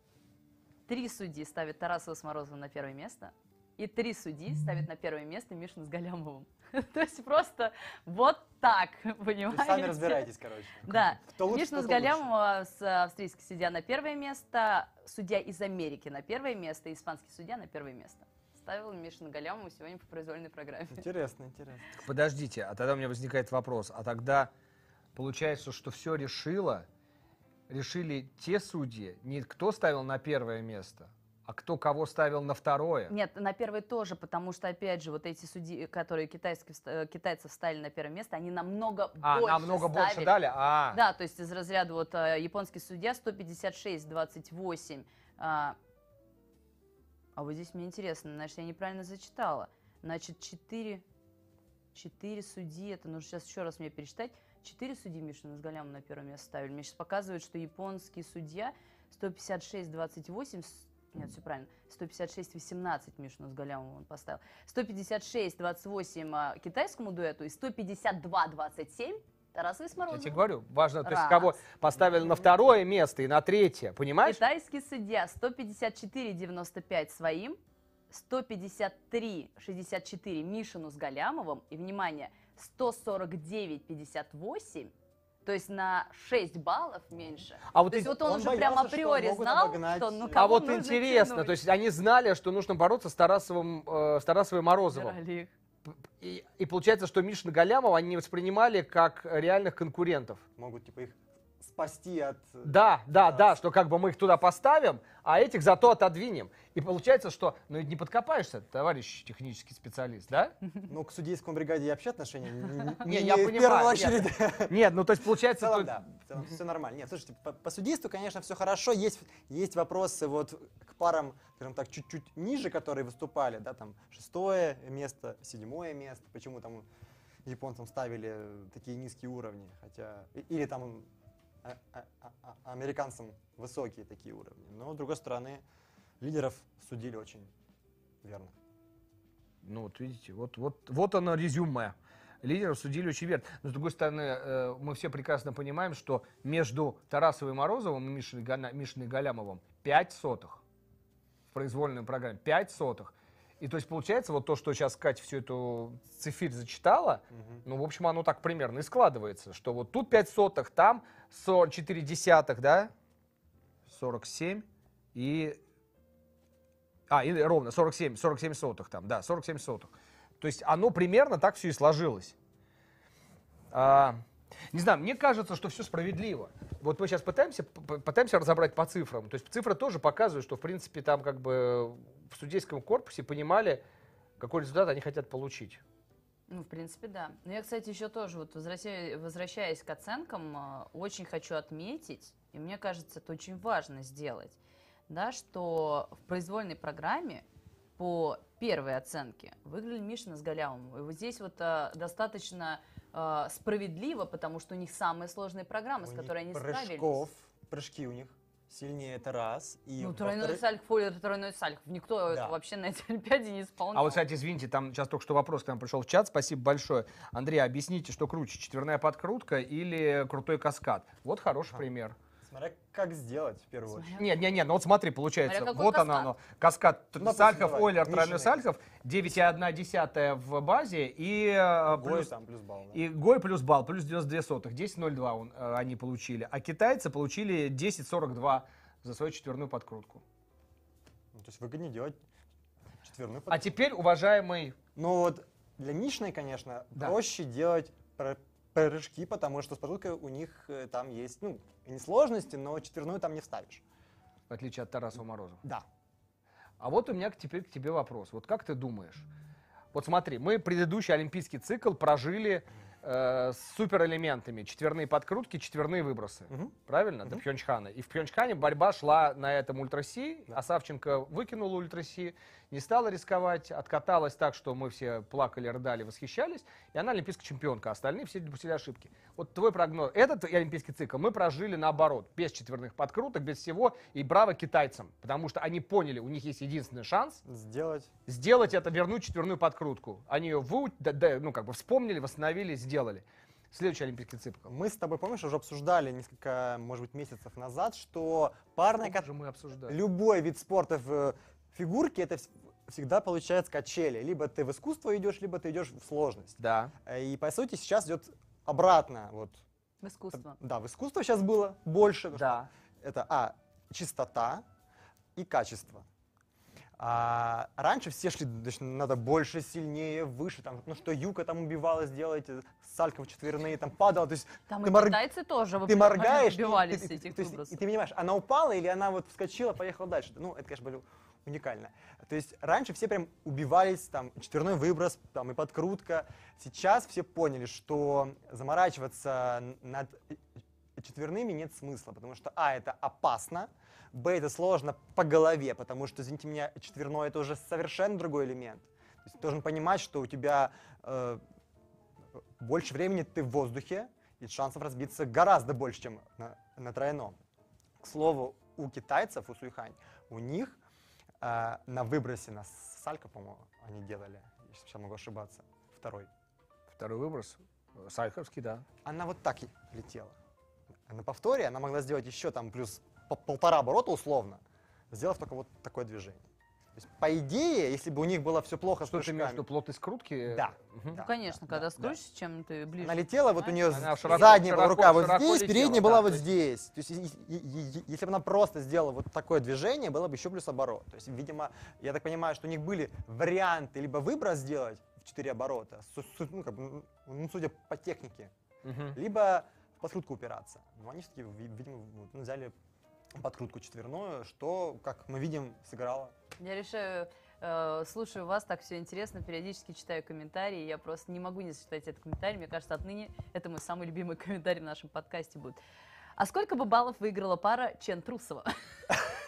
три судьи ставят Тарасова с Морозовым на первое место, и три судьи ставят на первое место Мишину с Галямовым. То есть просто вот так, понимаете? есть сами разбирайтесь, короче. Да. Кто лучше, с. Галямова, с австрийский судья на первое место, судья из Америки на первое место, испанский судья на первое место. Ставил Мишина Галямова сегодня по произвольной программе. Интересно, интересно. Так Подождите, а тогда у меня возникает вопрос. А тогда получается, что все решило, решили те судьи, не кто ставил на первое место, а кто кого ставил на второе. Нет, на первое тоже, потому что, опять же, вот эти судьи, которые китайские, э, китайцев ставили на первое место, они намного А, больше намного больше ставили. дали? А, Да, то есть из разряда вот э, японский судья 156-28. А, вот здесь мне интересно, значит, я неправильно зачитала. Значит, 4, 4 судьи, это нужно сейчас еще раз мне пересчитать. 4 судьи Мишина с Галямом на первое место ставили. Мне сейчас показывают, что японский судья 156-28, с- нет, все правильно, 156-18 Мишину с Галямовым он поставил. 156-28 а, китайскому дуэту и 152-27 Тарасовой с я тебе говорю, важно, то есть кого поставили на второе место и на третье, понимаешь? Китайский судья 154,95 своим, 153,64 Мишину с Галямовым и, внимание, 149,58 То есть на 6 баллов меньше. А вот То есть и- вот он, он уже боялся, прям что априори могут знал, обогнать. что ну А кого А вот нужно интересно, тянуть. то есть они знали, что нужно бороться с Тарасовым, э, с Тарасовым и Морозовым. Брали их. И, и получается, что Мишина Галямова они не воспринимали как реальных конкурентов. Могут типа их спасти от... Да, да, Да. да, что как бы мы их туда поставим, а этих зато отодвинем. И получается, что ну ведь не подкопаешься, товарищ технический специалист, да? Ну, к судейскому бригаде я вообще отношения не, Не, я в понимаю, первую нет. очередь. Нет, ну то есть В получается... целом, то- да, в целом все нормально. Нет, слушайте, по, по судейству, конечно, все хорошо. Есть, есть вопросы вот к парам, скажем так, чуть-чуть ниже, которые выступали, да, там шестое место, седьмое место. Почему там японцам ставили такие низкие уровни, хотя или там американцам высокие такие уровни. Но с другой стороны, лидеров судили очень верно. Ну вот видите, вот, вот, вот оно резюме. Лидеров судили очень верно. Но с другой стороны, э, мы все прекрасно понимаем, что между Тарасовым и Морозовым и Мишиной, Мишиной Галямовым 5 сотых в произвольной программе. 5 сотых. И то есть получается, вот то, что сейчас Катя всю эту цифирь зачитала, Мгм. ну, в общем, оно так примерно и складывается, что вот тут 5 сотых, там 4 десятых, да? 47 и... А, или ровно 47, 47 сотых там, да, 47 сотых. То есть оно примерно так все и сложилось. А, не знаю, мне кажется, что все справедливо. Вот мы сейчас пытаемся, пытаемся разобрать по цифрам. То есть цифры тоже показывают, что, в принципе, там как бы в судейском корпусе понимали, какой результат они хотят получить. Ну, в принципе, да. Но я, кстати, еще тоже, вот возвращаясь, к оценкам, э, очень хочу отметить, и мне кажется, это очень важно сделать, да, что в произвольной программе по первой оценке выиграли Мишина с Галямовым. И вот здесь вот э, достаточно э, справедливо, потому что у них самые сложные программы, У с которыми они прыжков, справились. прыжки у них сильнее, это раз. И Ну, тройной во-вторых- сальх, фолиер, тройной сальх. Никто Да. вообще на этой Олимпиаде не исполнял. А вот, кстати, извините, там сейчас только что вопрос к нам пришел в чат. Спасибо большое. Андрей, объясните, что круче, четверная подкрутка или крутой каскад? Вот хороший Ага. пример. Смотря как сделать в первую очередь. Нет, нет, нет, ну вот смотри, получается, Смотря вот оно, каскад. оно. Каскад Ну, Сальхов, Ойлер, тройной. Сальхов, 9,1 в базе и, э, Гой плюс, там плюс балл. да. и Гой плюс балл, плюс 92 сотых, 10,02 он, э, они получили. А китайцы получили 10,42 за свою четверную подкрутку. Ну, то есть выгоднее делать четверную А теперь, уважаемый Но вот для Мишной, конечно, Да. проще делать прыжки, потому что с подкруткой у них э, там есть, ну, не сложности, но четверную там не вставишь. в отличие от Тарасова Морозова. Да. А вот у меня к- теперь к тебе вопрос. Вот как ты думаешь? Вот смотри, мы предыдущий олимпийский цикл прожили э, с суперэлементами. Четверные подкрутки, четверные выбросы. Правильно? До Мгм. Пхенчхана. И в Пхенчхане борьба шла на этом ультраси, а Савченко выкинула ультраси, не стала рисковать, откаталась так, что мы все плакали, рыдали, восхищались, и она олимпийская чемпионка, а остальные все допустили ошибки. Вот твой прогноз. Этот олимпийский цикл мы прожили наоборот, без четверных подкруток, без всего, и браво китайцам, потому что они поняли, у них есть единственный шанс Сделать. сделать это, вернуть четверную подкрутку. Они ее выу- да- да, ну, как бы вспомнили, восстановили, сделали. Следующий олимпийский цикл. Мы с тобой, помнишь, уже обсуждали несколько, может быть, месяцев назад, что парная же мы обсуждали? любой вид спорта в э, фигурке это вс- всегда получается качели. Либо ты в искусство идешь, либо ты идешь в сложность. Да. Э, И по сути сейчас идет обратно. Вот. В искусство. Да, в искусство сейчас было больше. Да. это а чистота и качество. А раньше все шли, значит, надо больше, сильнее, выше, там, ну что Юка там убивалась делать, э, Сальков четверные, там падала, то есть Там ты и морг- китайцы тоже ты моргаешь, и добивались ты- ты- этих то есть, выбросов. и ты понимаешь, она упала или она вот вскочила, поехала дальше. Ну, это, конечно, было уникально. То есть раньше все прям убивались, там, четверной выброс, там, и подкрутка. Сейчас все поняли, что заморачиваться над четверными нет смысла, потому что, а, это опасно, б, это сложно по голове, потому что, извините меня, четверной это уже совершенно другой элемент. То есть ты должен понимать, что у тебя э, больше времени ты в воздухе, и шансов разбиться гораздо больше, чем на, на тройном. К слову, у китайцев, у Суйхань, у них э, на выбросе, на Салька, по-моему, они делали, я сейчас могу ошибаться, второй, Второй выброс. Сайховский, да. она вот так и летела. А на повторе она могла сделать еще там плюс по- полтора оборота условно, сделав только вот такое движение. То есть, по идее, если бы у них было все плохо Что с ты имеешь прыжками, виду, плотность скрутки? Да. Мгм. Да. Ну, конечно, да, когда да, скрутишь, чем ты ближе. Она летела, вот у нее Она широко- задняя широко- рука вот широко здесь, летела, передняя да, была то вот есть- здесь. То есть, и- и- и- если бы она просто сделала вот такое движение, было бы еще плюс оборот. То есть, видимо, я так понимаю, что у них были варианты либо выброс сделать в 4 оборота, ну, как бы, ну, судя по технике, Мгм. либо в подкрутку упираться. Но они все-таки, видимо, ну, взяли подкрутку четверную, что, как мы видим, сыграло. Я решаю, э, слушаю вас, так все интересно, периодически читаю комментарии, я просто не могу не зачитать этот комментарий, мне кажется, отныне это мой самый любимый комментарий в нашем подкасте будет. А сколько бы баллов выиграла пара Чен Трусова?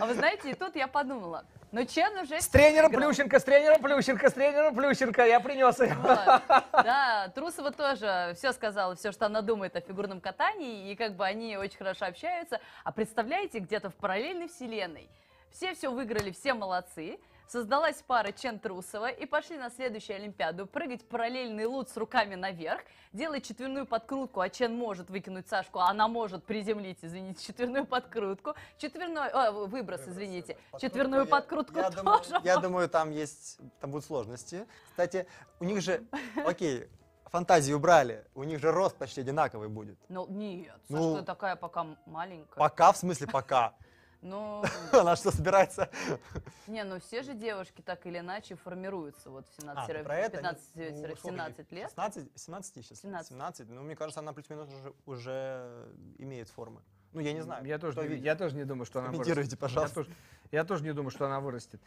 А вы знаете, и тут я подумала, ну Чен уже... С тренером играл. Плющенко, с тренером Плющенко, с тренером Плющенко. Я принес ее. Вот. Да, Трусова тоже все сказала, все, что она думает о фигурном катании, и как бы они очень хорошо общаются. А представляете, где-то в параллельной вселенной все все выиграли, все молодцы. Создалась пара Чен Трусова и пошли на следующую Олимпиаду прыгать параллельный лут с руками наверх, делать четверную подкрутку, а Чен может выкинуть Сашку, а она может приземлить, извините, четверную подкрутку, четверной, а, выброс, извините, четверную Я- подкрутку я, думаю, тоже. я думаю, там есть, там будут сложности. Кстати, у них же, окей, фантазию убрали, у них же рост почти одинаковый будет. Ну, нет, Ну, Сашка такая пока маленькая. Пока, в смысле пока. Ну, Она что, собирается? Не, ну все же девушки так или иначе формируются вот в А, ты 17 про это? 15 Ну, сколько 17 ей? лет. 16, 17 сейчас? 17. 17. Ну, мне кажется, она плюс-минус уже, уже имеет формы. Ну, я не знаю. Я тоже, не, я тоже не думаю, что она вырастет. Пожалуйста. Я тоже, я тоже не думаю, что она вырастет.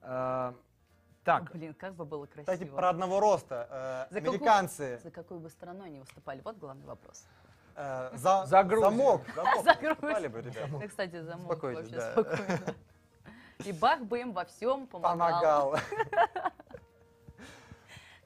А, О, так, Блин, как бы было красиво. Кстати, про одного роста. э, За какую- американцы За какую бы страну они выступали? Вот главный вопрос. Э, за, За Грузию. замок. замок За бы, ребята. Ну, кстати, замок Успокойтесь, вообще да. спокойно. И Бах бы им во всем помогал. Помогал.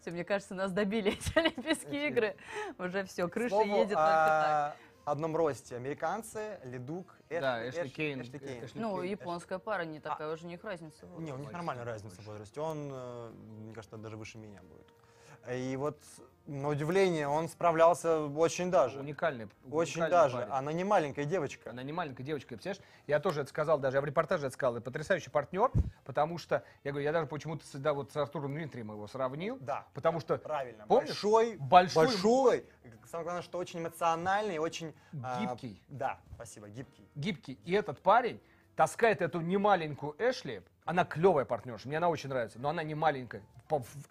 Все, мне кажется, нас добили эти Олимпийские Эти- игры. Уже все, крыша Слову едет только так. о одном росте. Американцы, Ледук, Эш- да, Эшли Эш- Кейн. Эшли Кейн. Эшли Ну, Кейн. японская пара не такая, уже у них разница. в Не, у них нормальная разница в возрасте. Он, э, мне кажется, даже выше меня будет. И вот, на удивление, он справлялся очень даже. Уникальный. Очень уникальный даже. парень. Она не маленькая девочка. Она не маленькая девочка, представляешь? Я тоже это сказал, даже я в репортаже это сказал. Это потрясающий партнер, потому что, я говорю, я даже почему-то всегда вот с Артуром Дмитрием его сравнил, Да, потому что правильно. Помнишь? Большой, большой, большой. Самое главное, что очень эмоциональный, очень... а, гибкий, да, спасибо, гибкий. гибкий. И этот парень таскает эту немаленькую Эшли, она клевая партнерша, мне она очень нравится, но она не маленькая.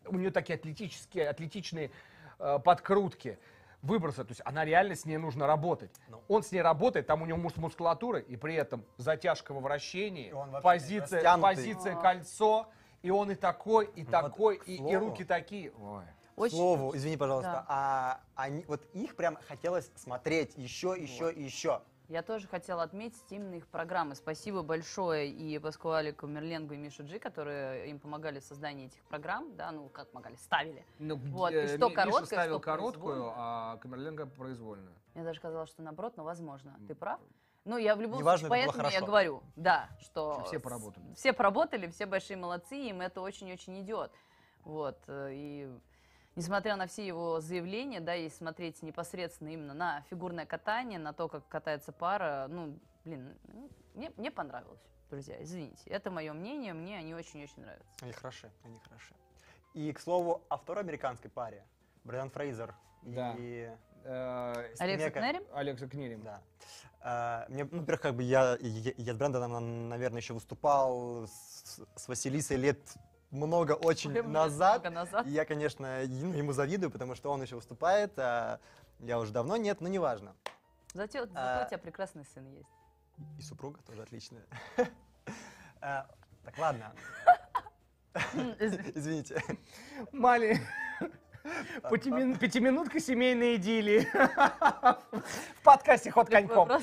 У нее такие атлетические, атлетичные э, подкрутки, выбросы, то есть она реально с ней нужно работать. Ну. Он с ней работает, там у него муж- мускулатура, и при этом затяжка во вращении, позиция, позиция кольцо, и он и такой, и Вот, такой, к и, и руки такие. Ой. К Очень- слову, извини, пожалуйста, Да. а они, вот их прям хотелось смотреть еще, еще и еще. Я тоже хотела отметить именно их программы. Спасибо большое и Паскуалику, Мерленгу и Мишу Джи, которые им помогали в создании этих программ, да, ну, как помогали, ставили. Ну, Вот, и э, что Ми- короткое, Миша ставил что короткую, а Камерленко произвольную. Я даже сказала, что наоборот, но возможно. Ты прав? Ну, я в любом Неважно, случае, поэтому я говорю, да, что... Что все поработали. Все поработали, все большие молодцы, им это очень-очень идет. Вот, э, и несмотря на все его заявления, да, и смотреть непосредственно именно на фигурное катание, на то, как катается пара, ну, блин, ну, мне, мне понравилось, друзья, извините. Это мое мнение, мне они очень-очень нравятся. Они хороши, они хороши. И, к слову, о второй американской паре. Брэндон Фрейзер Да. и... Э, Алекса. Кнерим? Алекса Книрим. Да. А, Мне, ну, во-первых, как бы я, я, я с Брэндоном, наверное, еще выступал с, с Василисой лет много очень Прям назад. много назад. И я, конечно, ему завидую, потому что он еще выступает, а я уже давно нет, но неважно. Зато, зато А. у тебя прекрасный сын есть. И супруга тоже отличная. А, Так, ладно, извините. Мали. Пятимин- Пятиминутка семейной идиллии. В подкасте «Ход коньком».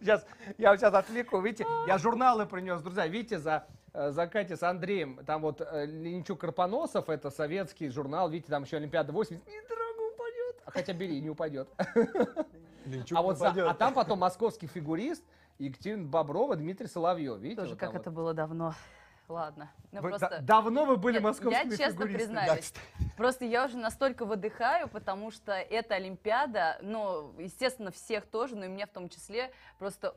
Сейчас, я вот сейчас отвлеку. Видите, я журналы принес, друзья. Видите, за, э, за Катей с Андреем. Там вот э, Ленчук Карпоносов, это советский журнал. Видите, там еще Олимпиада 80. Не дорого упадет. А хотя бери, не упадет. Ленчук А вот за- а там потом московский фигурист Екатерина Боброва, Дмитрий Соловьев. Видите, Тоже вот как там это вот. было давно. Ладно. Ну, Вы просто... да- давно вы были Нет, московскими я честно признаюсь, Да. Просто я уже настолько выдыхаю, потому что эта Олимпиада, ну, естественно, всех тоже, но и меня в том числе, просто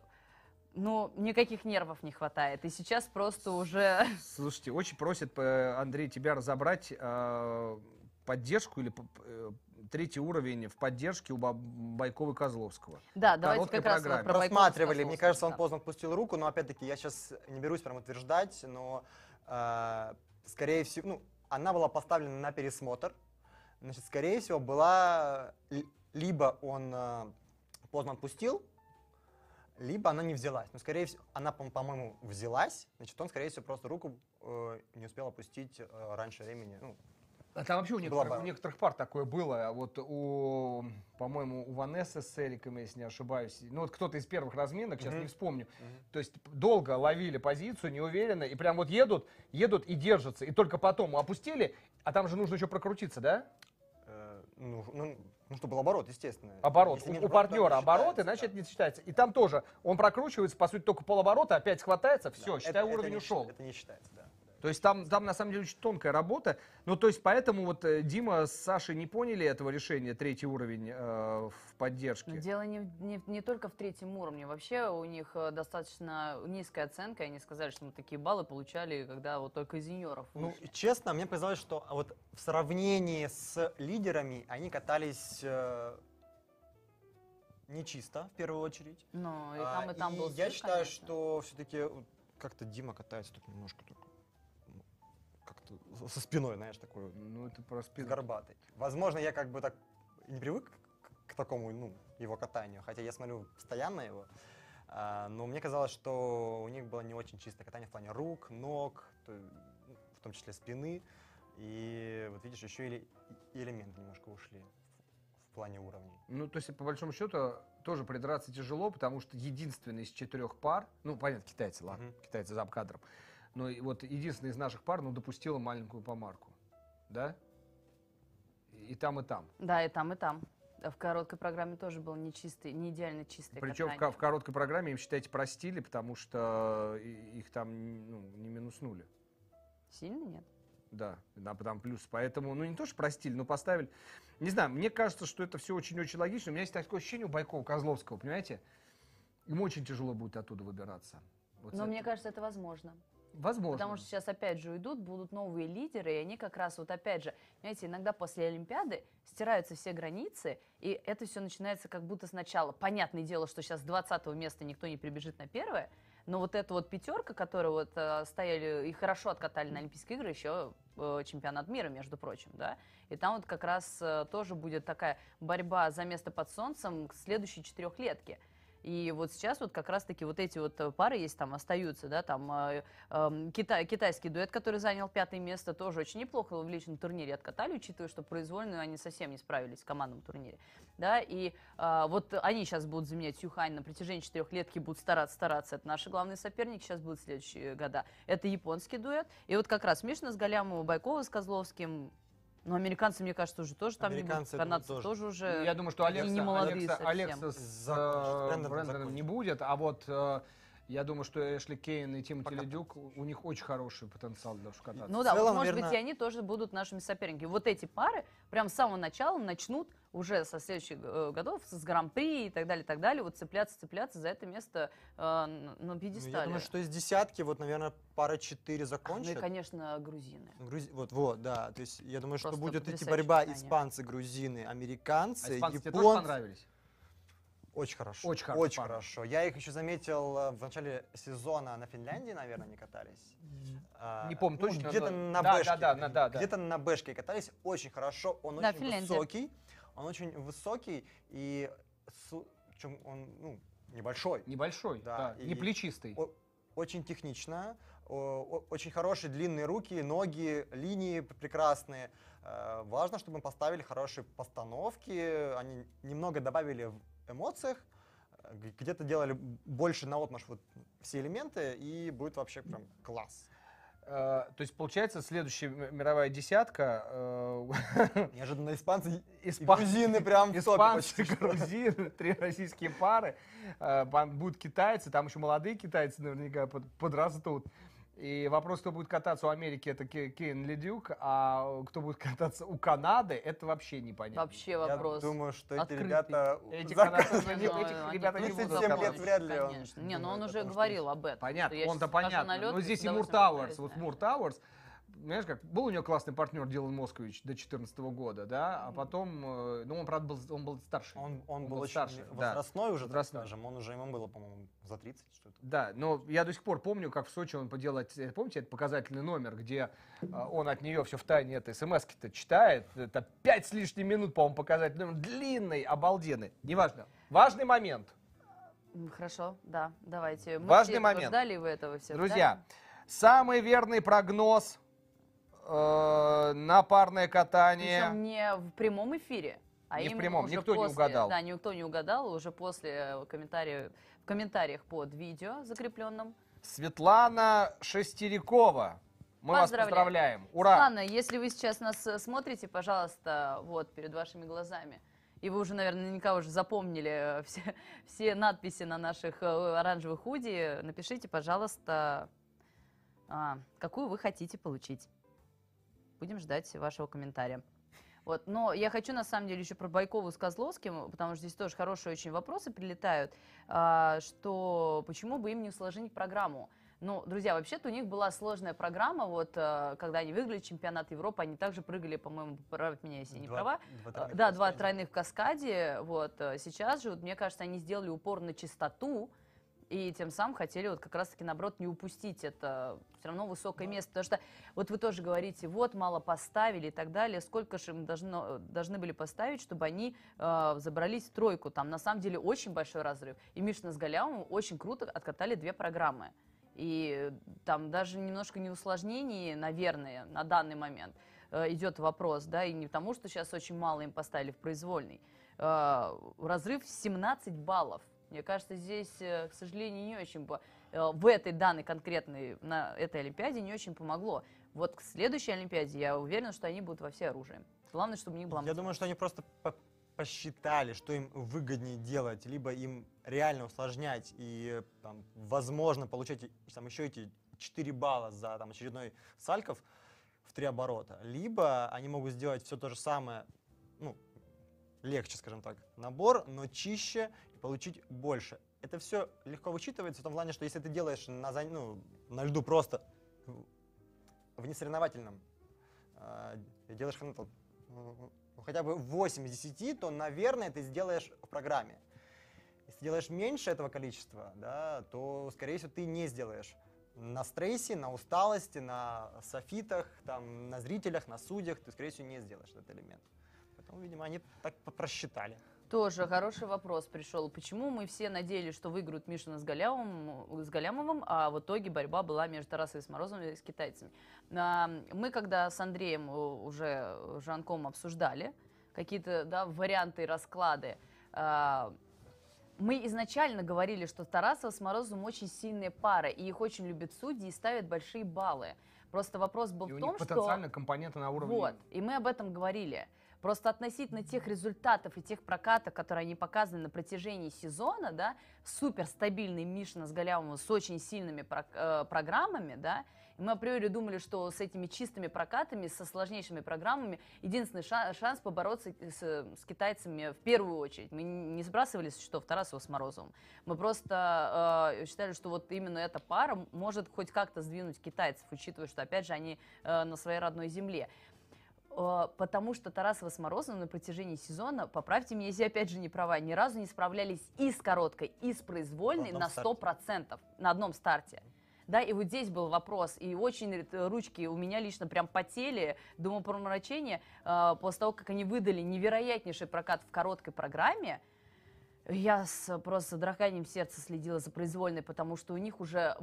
Ну, никаких нервов не хватает. И сейчас просто уже... Слушайте, очень просят, э, Андрей, тебя разобрать э, поддержку или э, третий уровень в поддержке у Ба- Байкова Козловского. Да, давайте как раз программе. про Рассматривали, мне кажется, он да. поздно отпустил руку, но опять-таки я сейчас не берусь прям утверждать, но э, скорее всего, ну, она была поставлена на пересмотр. Значит, скорее всего, была л- либо он э, поздно отпустил, либо она не взялась. Но, скорее всего, она, по- по-моему, взялась, значит, он, скорее всего, просто руку э, не успел опустить э, раньше времени. Ну, А там вообще у некоторых, у некоторых пар такое было. Вот у, по-моему, у Ванессы с Эриком, если не ошибаюсь. Ну вот кто-то из первых разминок, сейчас Мгм. не вспомню. Мгм. То есть долго ловили позицию, неуверенно, и прям вот едут, едут и держатся. И только потом опустили, а там же нужно еще прокрутиться, да? э, ну, ну, ну, что был оборот, естественно. Оборот. Если У, у партнера считается, значит, да. не считается. И там тоже он прокручивается, по сути, только полоборота, опять схватается, все, Да, считай, это- это уровень не ушел. Это не считается, да. То есть там, там на самом деле очень тонкая работа. Ну, то есть поэтому вот э, Дима с Сашей не поняли этого решения, третий уровень э, в поддержке. Но дело не, не, не только в третьем уровне. Вообще у них э, достаточно низкая оценка. Они сказали, что мы такие баллы получали, когда вот только из юниоров Ну, и честно, мне показалось, что а вот в сравнении с лидерами они катались э, нечисто, в первую очередь. Ну, и А, там, и там и был Я стыд, считаю, конечно. что все-таки как-то Дима катается так немножко ну, как-то со- спиной, знаешь, такой Ну, это про спину. горбатой. Возможно, я как бы так не привык к, к такому, ну, его катанию, хотя я смотрю постоянно его. А, но мне казалось, что у них было не очень чистое катание в плане рук, ног, то- ну, в том числе спины. И вот видишь, еще и, и элементы немножко ушли в, в плане уровней. Ну, то есть, по большому счету, тоже придраться тяжело, потому что единственный из четырех пар, ну, понятно, китайцы, ладно, Мгм. китайцы за кадром, но вот единственный из наших пар, ну, допустила маленькую помарку, да? И там, и там. Да, и там, и там. В короткой программе тоже был не чистый, не идеально чистый Причем в, в короткой программе им, считайте, простили, потому что их там ну, не минуснули. Сильно нет? Да, да, там плюс. Поэтому, ну, не то, что простили, но поставили. Не знаю, мне кажется, что это все очень-очень логично. У меня есть такое ощущение у Байкова, Козловского, понимаете? Им очень тяжело будет оттуда выбираться. Вот Но мне кажется, это возможно. Возможно. Потому что сейчас опять же уйдут, будут новые лидеры, и они как раз вот опять же, знаете, иногда после Олимпиады стираются все границы, и это все начинается как будто сначала. Понятное дело, что сейчас с 20 места никто не прибежит на первое, но вот эта вот пятерка, которая вот э, стояли и хорошо откатали на Олимпийские игры, еще э, чемпионат мира, между прочим, да, и там вот как раз э, тоже будет такая борьба за место под солнцем к следующей четырехлетке. И вот сейчас вот как раз-таки вот эти вот э, пары, есть там остаются, да, там э, эм, китай, китайский дуэт, который занял пятое место, тоже очень неплохо в личном турнире откатали, учитывая, что произвольную они совсем не справились в командном турнире. Да, и э, вот они сейчас будут заменять Сюхань на протяжении четырехлетки, будут стараться, стараться. Это наши главные соперники сейчас будут следующие года. Это японский дуэт. И вот как раз Мишна с Галямовым, Байкова с Козловским, ну, американцы, мне кажется, уже тоже там не будут. Американцы, я думаю, Канадцы тоже. тоже, уже... Ну, Я думаю, что Алекса, не молодые Алекса, совсем. Алекса с э, Брэндоном не будет, а вот э, я думаю, что Эшли Кейн и Тимоти Пока. Ледюк, у них очень хороший потенциал для кататься. Ну да, вот, целом, может быть, наверное- и они тоже будут нашими соперниками. Вот эти пары прям с самого начала начнут уже со следующих э, годов с гран-при и так далее, так далее, вот цепляться, цепляться за это место э, на Ну, пьедестале. я думаю, что из десятки, вот, наверное, пара четыре Ну и, конечно, грузины. Грузи- Вот, вот, да. То есть я думаю, что Просто будет идти борьба испанцы, грузины, А американцы, испанцы тебе тоже японцы. понравились? Очень хорошо. Очень хорошо, Очень хорошо. Я их еще заметил э, в начале сезона на Финляндии, наверное, они катались. А, Не помню ну, точно, Где-то но- на да, бэшке. да, да, да, да. Где-то на бэшке катались очень хорошо. Он Да, очень Финляндия. высокий. Он очень высокий и су- причем он ну, небольшой. Небольшой, Да, да, не и- плечистый. О- очень технично, о- очень хорошие длинные руки, ноги, линии прекрасные. Э, Важно, чтобы мы поставили хорошие постановки. Они немного добавили в эмоциях, э, где-то делали больше наотмашь вот все элементы, и будет вообще прям класс. Э, то есть, получается, следующая мировая десятка э, Неожиданно испанцы и испан- грузины прям Испанцы, грузины, три российские пары. Будут китайцы, там еще молодые китайцы наверняка под- подрастут. И вопрос, кто будет кататься у Америки, это Ке- Кейн Ледюк, а кто будет кататься у Канады, это вообще непонятно. Вообще вопрос. Я думаю, что эти открытый. ребята... Эти канадцы, ну, этих они ребята не 37 будут лет вряд ли он Конечно. Не, ну он уже говорил об этом. Понятно, он-то понятно. Но и здесь и Мур Тауэрс, вот. Мур Тауэрс, знаешь как, был у него классный партнер Дилан Москович до 2014 года, да, а потом, э, ну он, правда, был, он был старше. Он, он Он был был очень старше, да. возрастной уже, так Возрастной. скажем. Он уже, ему было, по-моему, за 30 что-то. Да, но я до сих пор помню, как в Сочи он поделал, э, помните, этот показательный номер, где э, он от нее все в тайне это смс-ки-то читает, это пять с лишним минут, по-моему, показательный номер, длинный, обалденный, неважно. Важный момент, Хорошо, да, давайте. Мы Важный все момент. ждали, вы этого все друзья, самый верный прогноз э, на парное катание. Причем не в прямом эфире, а Не в прямом, никто не после. угадал. Да, никто не угадал, уже после э, комментариев, в комментариях под видео закрепленным. Светлана Шестерякова. Мы вас Поздравляем. Ура! Ладно, если вы сейчас нас э, смотрите, пожалуйста, вот перед вашими глазами, и вы уже, наверное, наверняка уже запомнили все, все надписи на наших оранжевых худи, напишите, пожалуйста, а, какую вы хотите получить. Будем ждать вашего комментария. Вот. Но я хочу, на самом деле, еще про Байкову с Козловским, потому что здесь тоже хорошие очень вопросы прилетают, а, что почему бы им не усложнить программу. Ну, друзья, вообще-то у них была сложная программа, вот, э, когда они выиграли чемпионат Европы, они также прыгали, по-моему, поправь меня, если не Два- права, два Э, тройных Да, в два тройных в каскаде. Вот э, сейчас же, вот, мне кажется, они сделали упор на чистоту. И тем самым хотели вот как раз-таки, наоборот, не упустить это все равно высокое место. Потому что вот вы тоже говорите, вот мало поставили и так далее. Сколько же им должно, должны были поставить, чтобы они э, забрались в тройку? Там на самом деле очень большой разрыв. И Мишна с Галямовым очень круто откатали две программы. И там даже немножко не усложнений, наверное, на данный момент э, идет вопрос, да, и не потому, что сейчас очень мало им поставили в произвольный. Э, разрыв 17 баллов. Мне кажется, здесь, э, к сожалению, не очень э, в этой данной конкретной, на этой Олимпиаде не очень помогло. Вот к следующей Олимпиаде я уверена, что они будут во все оружие. Главное, чтобы у них была Я думаю, что они просто по- посчитали, что им выгоднее делать, либо им реально усложнять и там, возможно получать там, еще эти 4 балла за там, очередной Сальков в три оборота, либо они могут сделать все то же самое, ну, легче, скажем так, набор, но чище получить больше. Это все легко вычитывается в том плане, что если ты делаешь на, ну, на льду просто в- несоревновательном, э, делаешь ну, ну, хотя бы 8 из 10, то, наверное, ты сделаешь в программе. Если делаешь меньше этого количества, да, то, скорее всего, ты не сделаешь на стрессе, на усталости, на софитах, там, на зрителях, на судьях, ты, скорее всего, не сделаешь этот элемент. Поэтому, видимо, они так просчитали. Тоже хороший вопрос пришел. Почему мы все надеялись, что выиграют Мишина с, Галямовым, с Галямовым, а в итоге борьба была между Тарасовой Сморозовым и с китайцами? А, Мы, когда с Андреем э, уже Жанком обсуждали какие-то да, варианты и расклады, а, мы изначально говорили, что Тарасова с Морозовым очень сильная пара, и их очень любят судьи и ставят большие баллы. Просто вопрос был И в том, них что... потенциально компоненты на уровне... Вот, и мы об этом говорили. Просто относительно тех результатов и тех прокатов, которые они показывали на протяжении сезона, да, супер стабильный Мишина с Галямовым с очень сильными прок- э, программами, да, и мы априори думали, что с этими чистыми прокатами, со сложнейшими программами, единственный ша- шанс побороться с, с китайцами в первую очередь. Мы не сбрасывали со счетов Тарасова с Морозовым. Мы просто э, считали, что вот именно эта пара может хоть как-то сдвинуть китайцев, учитывая, что, опять же, они э, на своей родной земле. Э, Потому что Тарасова с Морозовым на протяжении сезона, поправьте меня, если опять же не права, ни разу не справлялись и с короткой, и с произвольной На на одном 100%, на одном старте. Да, и вот здесь был вопрос, и очень э, ручки у меня лично прям потели до умопомрачения э, после того, как они выдали невероятнейший прокат в короткой программе. Я с просто драканьем сердца следила за произвольной, потому что у них уже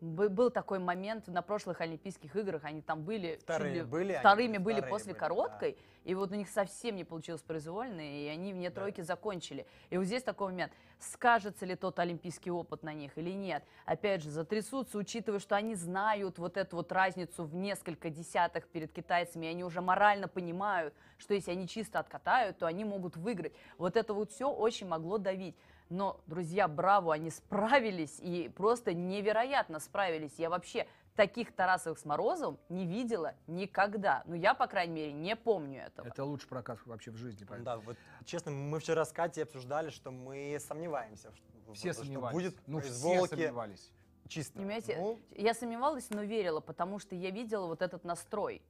был такой момент на прошлых Олимпийских играх, они там были Вторые ли- были, они вторыми были вторые после были, короткой, и вот у них совсем не получилось произвольной, и они вне Да. тройки закончили. И вот здесь такой момент, скажется ли тот олимпийский опыт на них или нет. Опять же, затрясутся, учитывая, что они знают вот эту вот разницу в несколько десятых перед китайцами, и они уже морально понимают, что если они чисто откатают, то они могут выиграть. Вот это вот все очень могло давить. Но, друзья, браво, они справились и просто невероятно справились. Я вообще таких Тарасовых с Морозовым не видела никогда. Ну, я, по крайней мере, не помню этого. Это лучший прокат вообще в жизни, поэтому. Да, вот честно, мы вчера с Катей обсуждали, что мы сомневаемся, что, Все что сомневались. будет ну, все сомневались. чисто. Понимаете, Ну, Я сомневалась, но верила, потому что я видела вот этот настрой.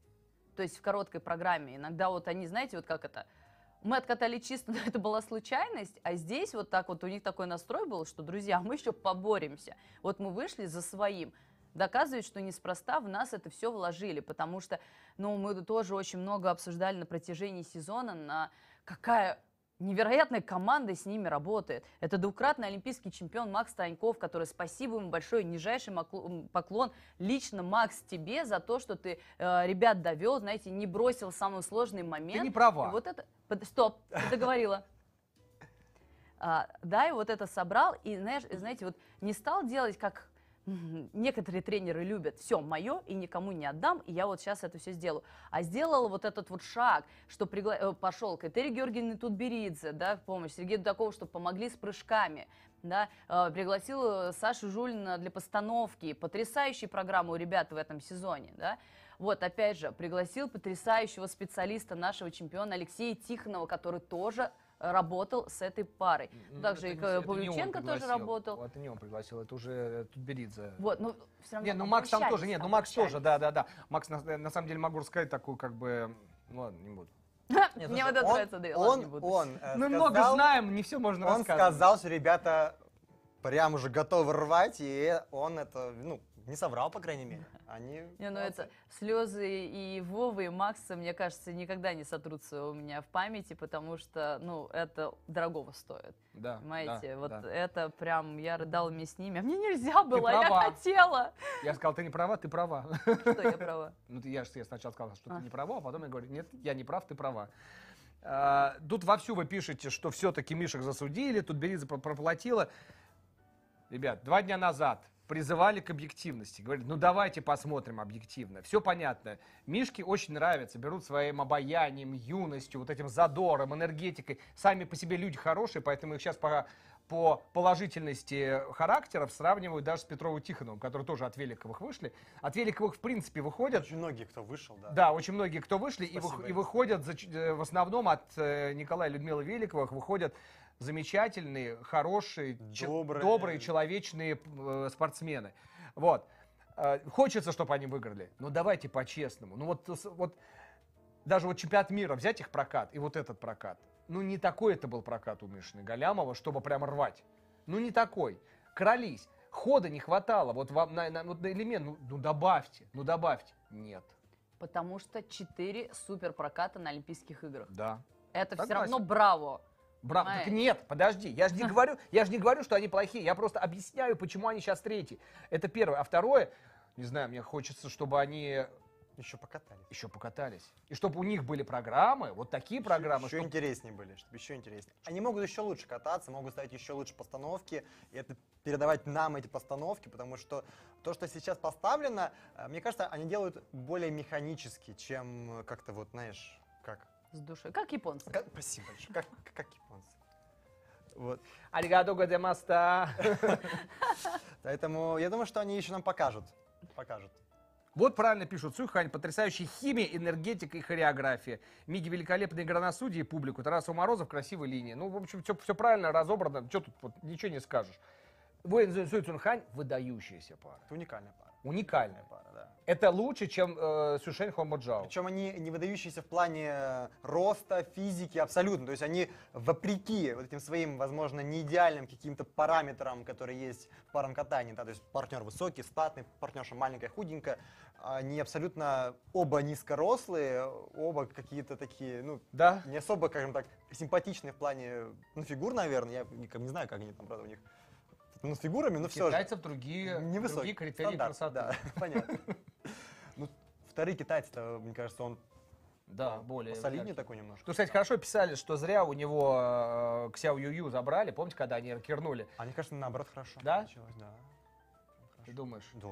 То есть в короткой программе. Иногда вот они, знаете, вот как это, мы откатали чисто, но это была случайность, а здесь вот так вот у них такой настрой был, что, друзья, мы еще поборемся. Вот мы вышли за своим. Доказывает, что неспроста в нас это все вложили, потому что, ну, мы тоже очень много обсуждали на протяжении сезона, на какая невероятная команда с ними работает. Это двукратный олимпийский чемпион Макс Таньков, который, спасибо ему большое, нижайший поклон лично, Макс, тебе за то, что ты э, ребят довел, знаете, не бросил самый сложный момент. Ты не права. И вот это... под- Стоп, ты договорила. А, да, и вот это собрал, и, знаешь, знаете, вот не стал делать, как некоторые тренеры любят, все, мое, и никому не отдам, и я вот сейчас это все сделаю. А сделал вот этот вот шаг, что пригла... э, пошел к Этери Георгиевне Тутберидзе, да, в помощь, Сергею Дудакову, что помогли с прыжками, да, э, пригласил э, Сашу Жулина для постановки, потрясающие программы у ребят в этом сезоне, да, вот, опять же, пригласил потрясающего специалиста, нашего чемпиона Алексея Тихонова, который тоже работал с этой парой. Ну, Также это и он Павлюченко тоже работал. Это не он пригласил, это уже Тутберидзе. Вот, ну, все равно Нет, ну Макс там тоже, нет, ну Макс тоже, да, да, да. Макс, на, на самом деле, могу рассказать такую, как бы, ну ладно, не буду. нет, Мне вот это он- нравится, да, ладно, Он, не буду. он, э, Мы много знаем, не все можно Он рассказывать. сказал, что ребята прям уже готовы рвать, и он это, ну, не соврал, по крайней мере. Они Не, ну это слезы и Вовы, и Макса, мне кажется, никогда не сотрутся у меня в памяти, потому что, ну, это дорогого стоит. Да, Понимаете, да, вот да. это прям, я рыдала вместе с ними, а мне нельзя было, я хотела. Я сказал, ты не права, ты права. Что я права? Ну, я же сначала сказал, что А. ты не права, а потом я говорю, нет, я не прав, ты права. А, Тут вовсю вы пишете, что все-таки Мишек засудили, тут про- проплатила. Ребят, два дня назад призывали к объективности. Говорят, ну давайте посмотрим объективно. Все понятно. Мишки очень нравятся, берут своим обаянием, юностью, вот этим задором, энергетикой. Сами по себе люди хорошие, поэтому их сейчас по, по положительности характеров сравнивают даже с Петровым Тихоновым, которые тоже от Великовых вышли. От Великовых, в принципе, выходят. Очень многие, кто вышел, да. Да, очень многие, кто вышли, и, вых- и выходят за э, в основном от э, Николая и Людмилы Великовых, выходят замечательные, хорошие, Добрые. добрые человечные э, спортсмены. Вот. Э, Хочется, чтобы они выиграли. Но давайте по-честному. Ну вот, вот даже вот чемпионат мира, взять их прокат и вот этот прокат. Ну не такой это был прокат у Мишины Галямова, чтобы прям рвать. Ну не такой. Крались. Хода не хватало. Вот вам на, на- вот на элемент, ну, ну добавьте, ну добавьте. Нет. Потому что 4 супер проката на Олимпийских играх. Да. Это все Согласен. равно браво. Браво. Так нет, подожди, я же не говорю, я же не говорю, что они плохие, я просто объясняю, почему они сейчас третьи. Это первое. А второе, не знаю, мне хочется, чтобы они Еще покатались. еще покатались. И чтобы у них были программы, вот такие программы, Еще чтоб- интереснее были, чтобы еще интереснее. Они могут еще лучше кататься, могут ставить еще лучше постановки, и это передавать нам эти постановки, потому что то, что сейчас поставлено, э, мне кажется, они делают более механически, чем как-то вот, знаешь, как... С душой. Как японцы. как- спасибо большое, как, как японцы. Вот. Аригато годемаста. Поэтому я думаю, что они еще нам покажут. Покажут. Вот правильно пишут. Сухань, потрясающая химия, энергетика и хореография. Миги на судьи и публику. Тарасов Морозов красивая линия. Ну, в общем, все, правильно разобрано. Что тут вот, ничего не скажешь. Вуэн Суй Цунхань выдающаяся пара. Это уникальная пара. Уникальная. пара, да. Это лучше, чем э, Сюшень Хомоджао. Причем они не выдающиеся в плане э, роста, физики, абсолютно. То есть они вопреки вот этим своим, возможно, не идеальным каким-то параметрам, которые есть в парном катании, да, то есть партнер высокий, статный, партнерша маленькая, худенькая, они абсолютно оба низкорослые, оба какие-то такие, ну, Да? не особо, скажем так, симпатичные в плане, ну, фигур, наверное, я не, знаю, как они там, правда, у них, ну, с фигурами, но все же. Китайцев другие, Невысокий. другие критерии Стандарт, красоты. Да, понятно. Ну, вторые китайцы-то, мне кажется, он Да, более. посолиднее яркий. такой немножко. Тут, кстати, хорошо писали, что зря у него э, Ксяо Юю забрали. Помните, когда они ракернули? А мне кажется, наоборот, хорошо Да? началось, да. Ты думаешь? Да.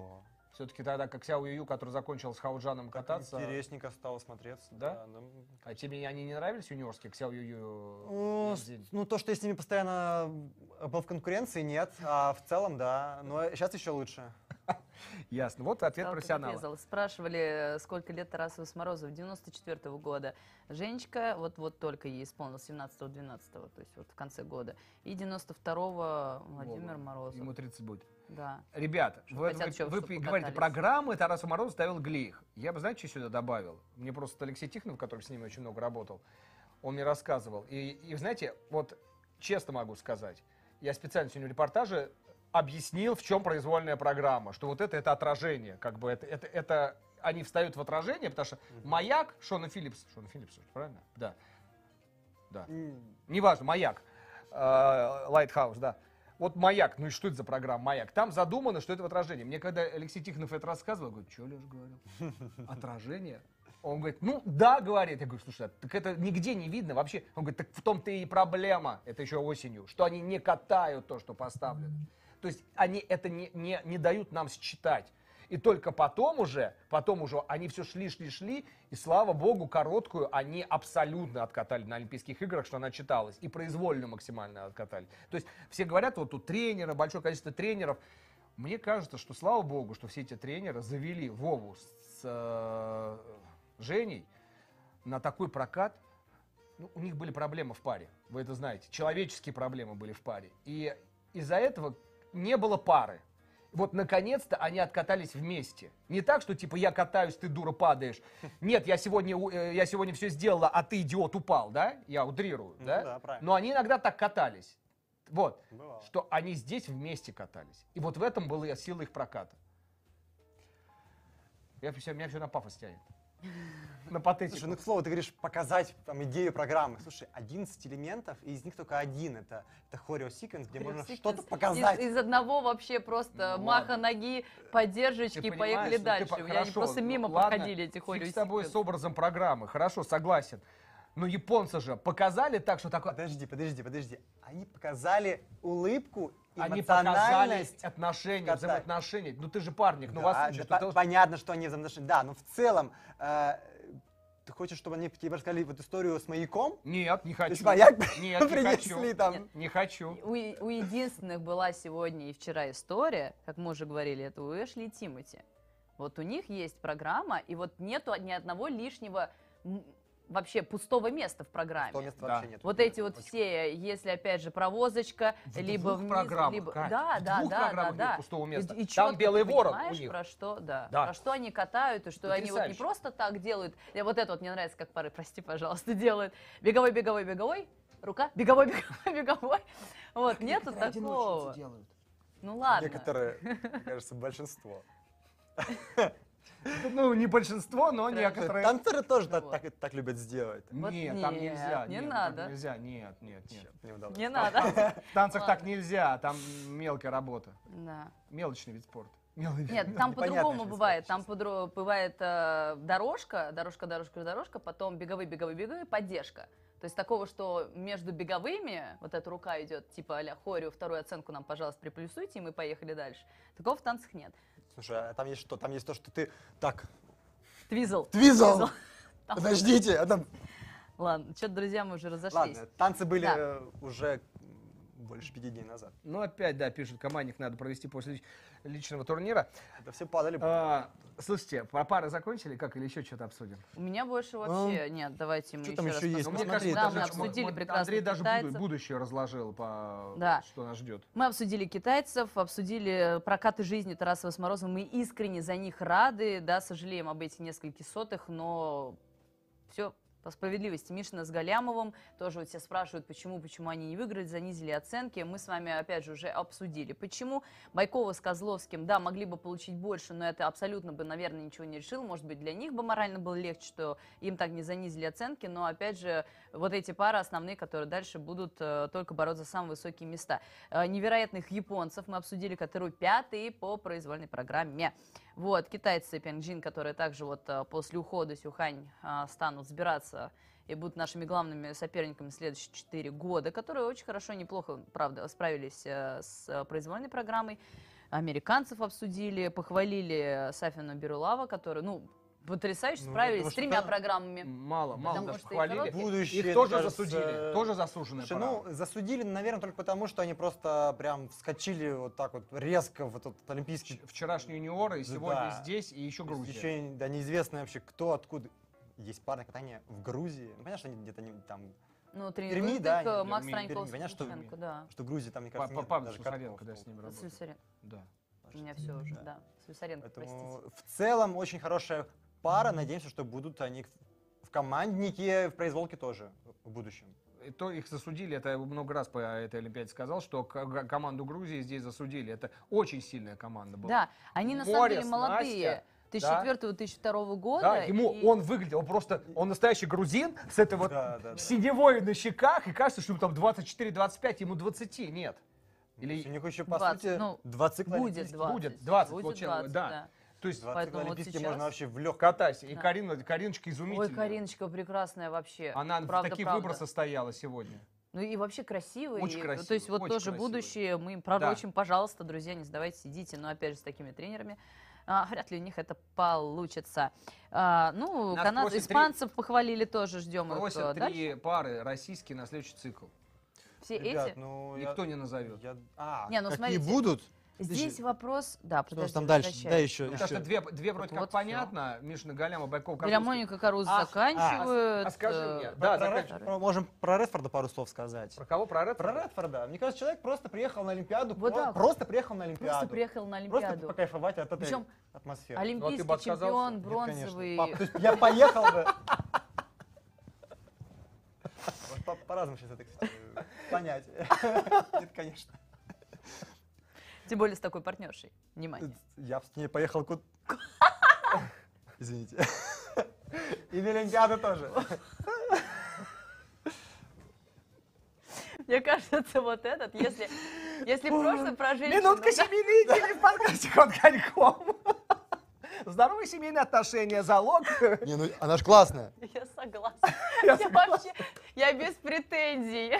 Все-таки тогда, как Сяо Юю, который закончил с Хауджаном кататься. Интересненько стало смотреться. Да? ну, А тебе они не нравились юниорские, Ксяо Юю? Ну, ну, то, что я с ними постоянно был в конкуренции, нет. А в целом, да. Но сейчас еще лучше. Ясно. Вот ответ профессионала. Спрашивали, э, сколько лет Тарасу Морозов? 94 -го года. Женечка, вот, вот только ей исполнилось 17-12, то есть вот в конце года. И 92-го Владимир Морозов. Ему 30 будет. Да. Ребята, Что вы, хотят вы- вы чтобы говорите, программы Тараса Морозова ставил Глих. Я бы, знаете, что сюда добавил? Мне просто Алексей Тихонов, который с ними очень много работал, он мне рассказывал. И, и знаете, вот честно могу сказать, я специально сегодня в репортаже объяснил, в чем произвольная программа, что вот это, это отражение, как бы это, это, это они встают в отражение, потому что маяк Шона Филлипс, Шона Филлипс, правильно? Да. Да. М, Неважно, маяк. Lighthouse, да. Вот маяк, ну и что это за программа маяк? Там задумано, что это в отражении. Мне когда Алексей Тихонов это рассказывал, я говорю, что Леша говорил? Отражение? Он говорит, ну да, говорит. Я говорю, слушай, а так это нигде не видно вообще. Он говорит, так в том-то и проблема, это еще осенью, что они не катают то, что поставлено. То есть они это не, не, не дают нам считать. И только потом уже, потом уже они все шли, шли, шли, и слава богу, короткую они абсолютно откатали на Олимпийских играх, что она читалась, и произвольно максимально откатали. То есть все говорят, вот тут тренеры, большое количество тренеров. Мне кажется, что слава богу, что все эти тренеры завели Вову с э, Женей на такой прокат. Ну, у них были проблемы в паре, вы это знаете. Человеческие проблемы были в паре. И из-за этого не было пары. Вот, наконец-то, они откатались вместе. Не так, что, типа, я катаюсь, ты, дура, падаешь. Нет, я сегодня, э, я сегодня все сделала, а ты, идиот, упал, да? Я утрирую, Ну да? да, правильно. Но они иногда так катались. Вот. Бывало. Что они здесь вместе катались. И вот в этом была сила их проката. Я, всё- меня все на пафос тянет. На патетику. Слушай, ну к слову, ты говоришь показать там идею программы. Слушай, 11 элементов, и из них только один это, это хорео секвенс, где можно что-то Из, показать. из одного вообще просто Ну, маха ладно. ноги, поддержечки, Ты поехали ну, ты дальше. меня они хорошо, просто ну, мимо ладно, проходили эти фиг хорео с тобой с образом программы. Хорошо, согласен. Но японцы же показали так, что такое... Подожди, подожди, подожди. Они показали улыбку, Они показали эмоциональность. отношения, катать. взаимоотношения. Ну ты же парник, ну Да, вас да, по- это- Понятно, что они взаимоотношения. Да, но в целом э, ты хочешь, чтобы они тебе рассказали вот историю с маяком? Нет, не хочу. есть маяк Нет, не принесли хочу. там. Нет, Не хочу. У, у единственных была сегодня и вчера история, как мы уже говорили, это у Эшли и Тимати. Вот у них есть программа, и вот нету ни одного лишнего вообще пустого места в программе. То места Да. вообще нет. Вот эти вот все, если опять же провозочка, В либо двух вниз, программах, либо Кать, да, в да, двух да, программах да, нет да. пустого места. И, и Там белый ворон у них. про что, да, Да. про что они катают и что они вот не Потрясающе. просто так делают. И вот это вот мне нравится, как пары, прости, пожалуйста, делают. Беговой, беговой, беговой, рука, беговой, беговой, беговой. Вот нету такого. Ну ладно. Некоторые, мне кажется, большинство. Ну, не большинство, но некоторые. Танцоры тоже так, Вот. так, так любят сделать. Вот Нет, там нельзя. не нет, надо. Нельзя, нет, нет, нет. Не надо. В танцах так нельзя, там мелкая работа. Да. Мелочный вид спорта. Нет, там по-другому бывает. Там подро- бывает э, дорожка, дорожка, дорожка, дорожка, потом беговые, беговые, беговые, поддержка. То есть такого, что между беговыми вот эта рука идет, типа а-ля хорео, вторую оценку нам, пожалуйста, приплюсуйте, и мы поехали дальше. Такого в танцах нет. Слушай, а там есть что? Там есть то, что ты так, Твизл. твизл, подождите, а там... Ладно, что-то, друзья, мы уже разошлись. Ладно, танцы были Да. э, уже больше пяти дней назад. Ну, опять, да, пишут, командник надо провести после личного турнира. Это все падали. А, слушайте, про пары закончили, как, или еще что-то обсудим? У меня больше вообще нет. Давайте мы Что еще там раз еще есть? Ну, посмотрим. мне кажется, Да, мы обсудили прекрасно Андрей даже буду- китайцев. будущее разложил, по, Да. что нас ждет. Мы обсудили китайцев, обсудили прокаты жизни Тарасова с Морозом. Мы искренне за них рады, да, сожалеем об этих нескольких сотых, но все по справедливости. Мишина с Галямовым тоже вот все спрашивают, почему, почему они не выиграли, занизили оценки. Мы с вами, опять же, уже обсудили. Почему Байкова с Козловским, да, могли бы получить больше, но это абсолютно бы, наверное, ничего не решил. Может быть, для них бы морально было легче, что им так не занизили оценки, но, опять же, вот эти пары основные, которые дальше будут э, только бороться за самые высокие места. Э, невероятных японцев мы обсудили, которые пятые по произвольной программе. Вот, китайцы Пянджин, которые также вот э, после ухода Сюхань э, станут сбираться и будут нашими главными соперниками следующие 4 года, которые очень хорошо, неплохо, правда, справились э, с э, произвольной программой. американцев обсудили, похвалили Сафина Берулава, который, ну, потрясающе Ну, справились с тремя что- программами. Мало, мало Потому даже что и похвалили. короткие- Будущее, Их тоже кажется, засудили, тоже пора. ну, засудили, наверное, только потому, что они просто прям вскочили вот так вот резко в этот олимпийский... Вчерашние юниоры, и Да. сегодня здесь, и еще Грузия. Еще, да, неизвестно вообще, кто, откуда. Есть парное катание в Грузии. Ну, понятно, что они где-то не, там, Ну, Перми, тренирует да, их, э, Макс Перми, Траньковский, понятно, что- да. что в Грузии там, мне кажется, па- нет Павел даже Слюсаренко, когда я с ним работал. Слюсаренко. Да. У меня все уже, да. Слюсаренко, Поэтому простите. в целом очень хорошая пара. Надеемся, что будут они в команднике, в произволке тоже в будущем. И то их засудили, это я много раз по этой Олимпиаде сказал, что команду Грузии здесь засудили. Это очень сильная команда была. Да, они на самом деле молодые. Настя, 2004-2002 года. Да, ему и- он выглядел, он просто, он настоящий грузин с этой вот Да, да, да. синевой на щеках, и кажется, что ему там 24-25, ему 20 нет. Или У них еще, по 20, сути, ну, два цикла Будет олимпийских. 20. Будет 20 Будет получилось, 20, да. То есть Поэтому вот олимпийских сейчас- можно вообще в легком. катайся. И Да. Карина, Кариночка изумительная. Ой, Кариночка прекрасная вообще. Она правда, в таких правда. выбросах стояла сегодня. Ну и вообще красивый. Очень и, красивый, То есть вот очень тоже красивый. будущее. Мы им, правда, Да. очень, пожалуйста, друзья, не сдавайтесь, идите. Но опять же с такими тренерами. а, вряд ли у них это получится. А, ну, Нас канад... просят три- испанцев похвалили тоже, ждем их Просят э, дальше. три пары российские на следующий цикл. Все Ребят, эти. ну, я- Никто не назовет. я- А, Не, ну, какие смотрите, будут? Здесь вопрос... Да, Что у нас подожди, там дальше? Да, еще. Потому что две, две вроде как вот понятно. Мишина Галямова, Байкова, Для Моника Каруза А, а, заканчивают. а скажи э, мне, Про- Да, про заканчивай. Про- можем про Редфорда пару слов сказать. Про кого? Про Red? Про Редфорда. Мне кажется, человек просто приехал на Олимпиаду. Вот про- так. Просто приехал на Олимпиаду. Просто приехал на Просто Олимпиаду. покайфовать от этой Причем атмосферы. Олимпийский бы отказался? чемпион, Нет, конечно. бронзовый. Пап, то есть я поехал бы. Вот по- По-разному сейчас это, кстати, понять. Нет, конечно. Тем более с такой партнершей. Внимание. Я с ней поехал куда... Извините. И на Олимпиаду тоже. Мне кажется, вот этот, если, если прошлый про женщину... Минутка семейной недели в подкасте «Ход коньком». Здоровые семейные отношения, залог. Не, ну она же классная. Я согласна. Я вообще, я без претензий.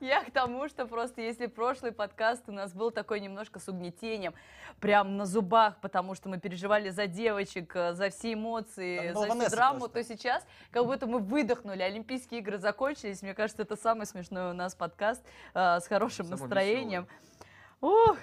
Я к тому, что просто если прошлый подкаст у нас был такой немножко с угнетением, прям на зубах, потому что мы переживали за девочек, э, за все эмоции, за всю Ванесса драму, просто. то сейчас как будто мы выдохнули, Олимпийские игры закончились. Мне кажется, это самый смешной у нас подкаст э, с хорошим настроением. Ух,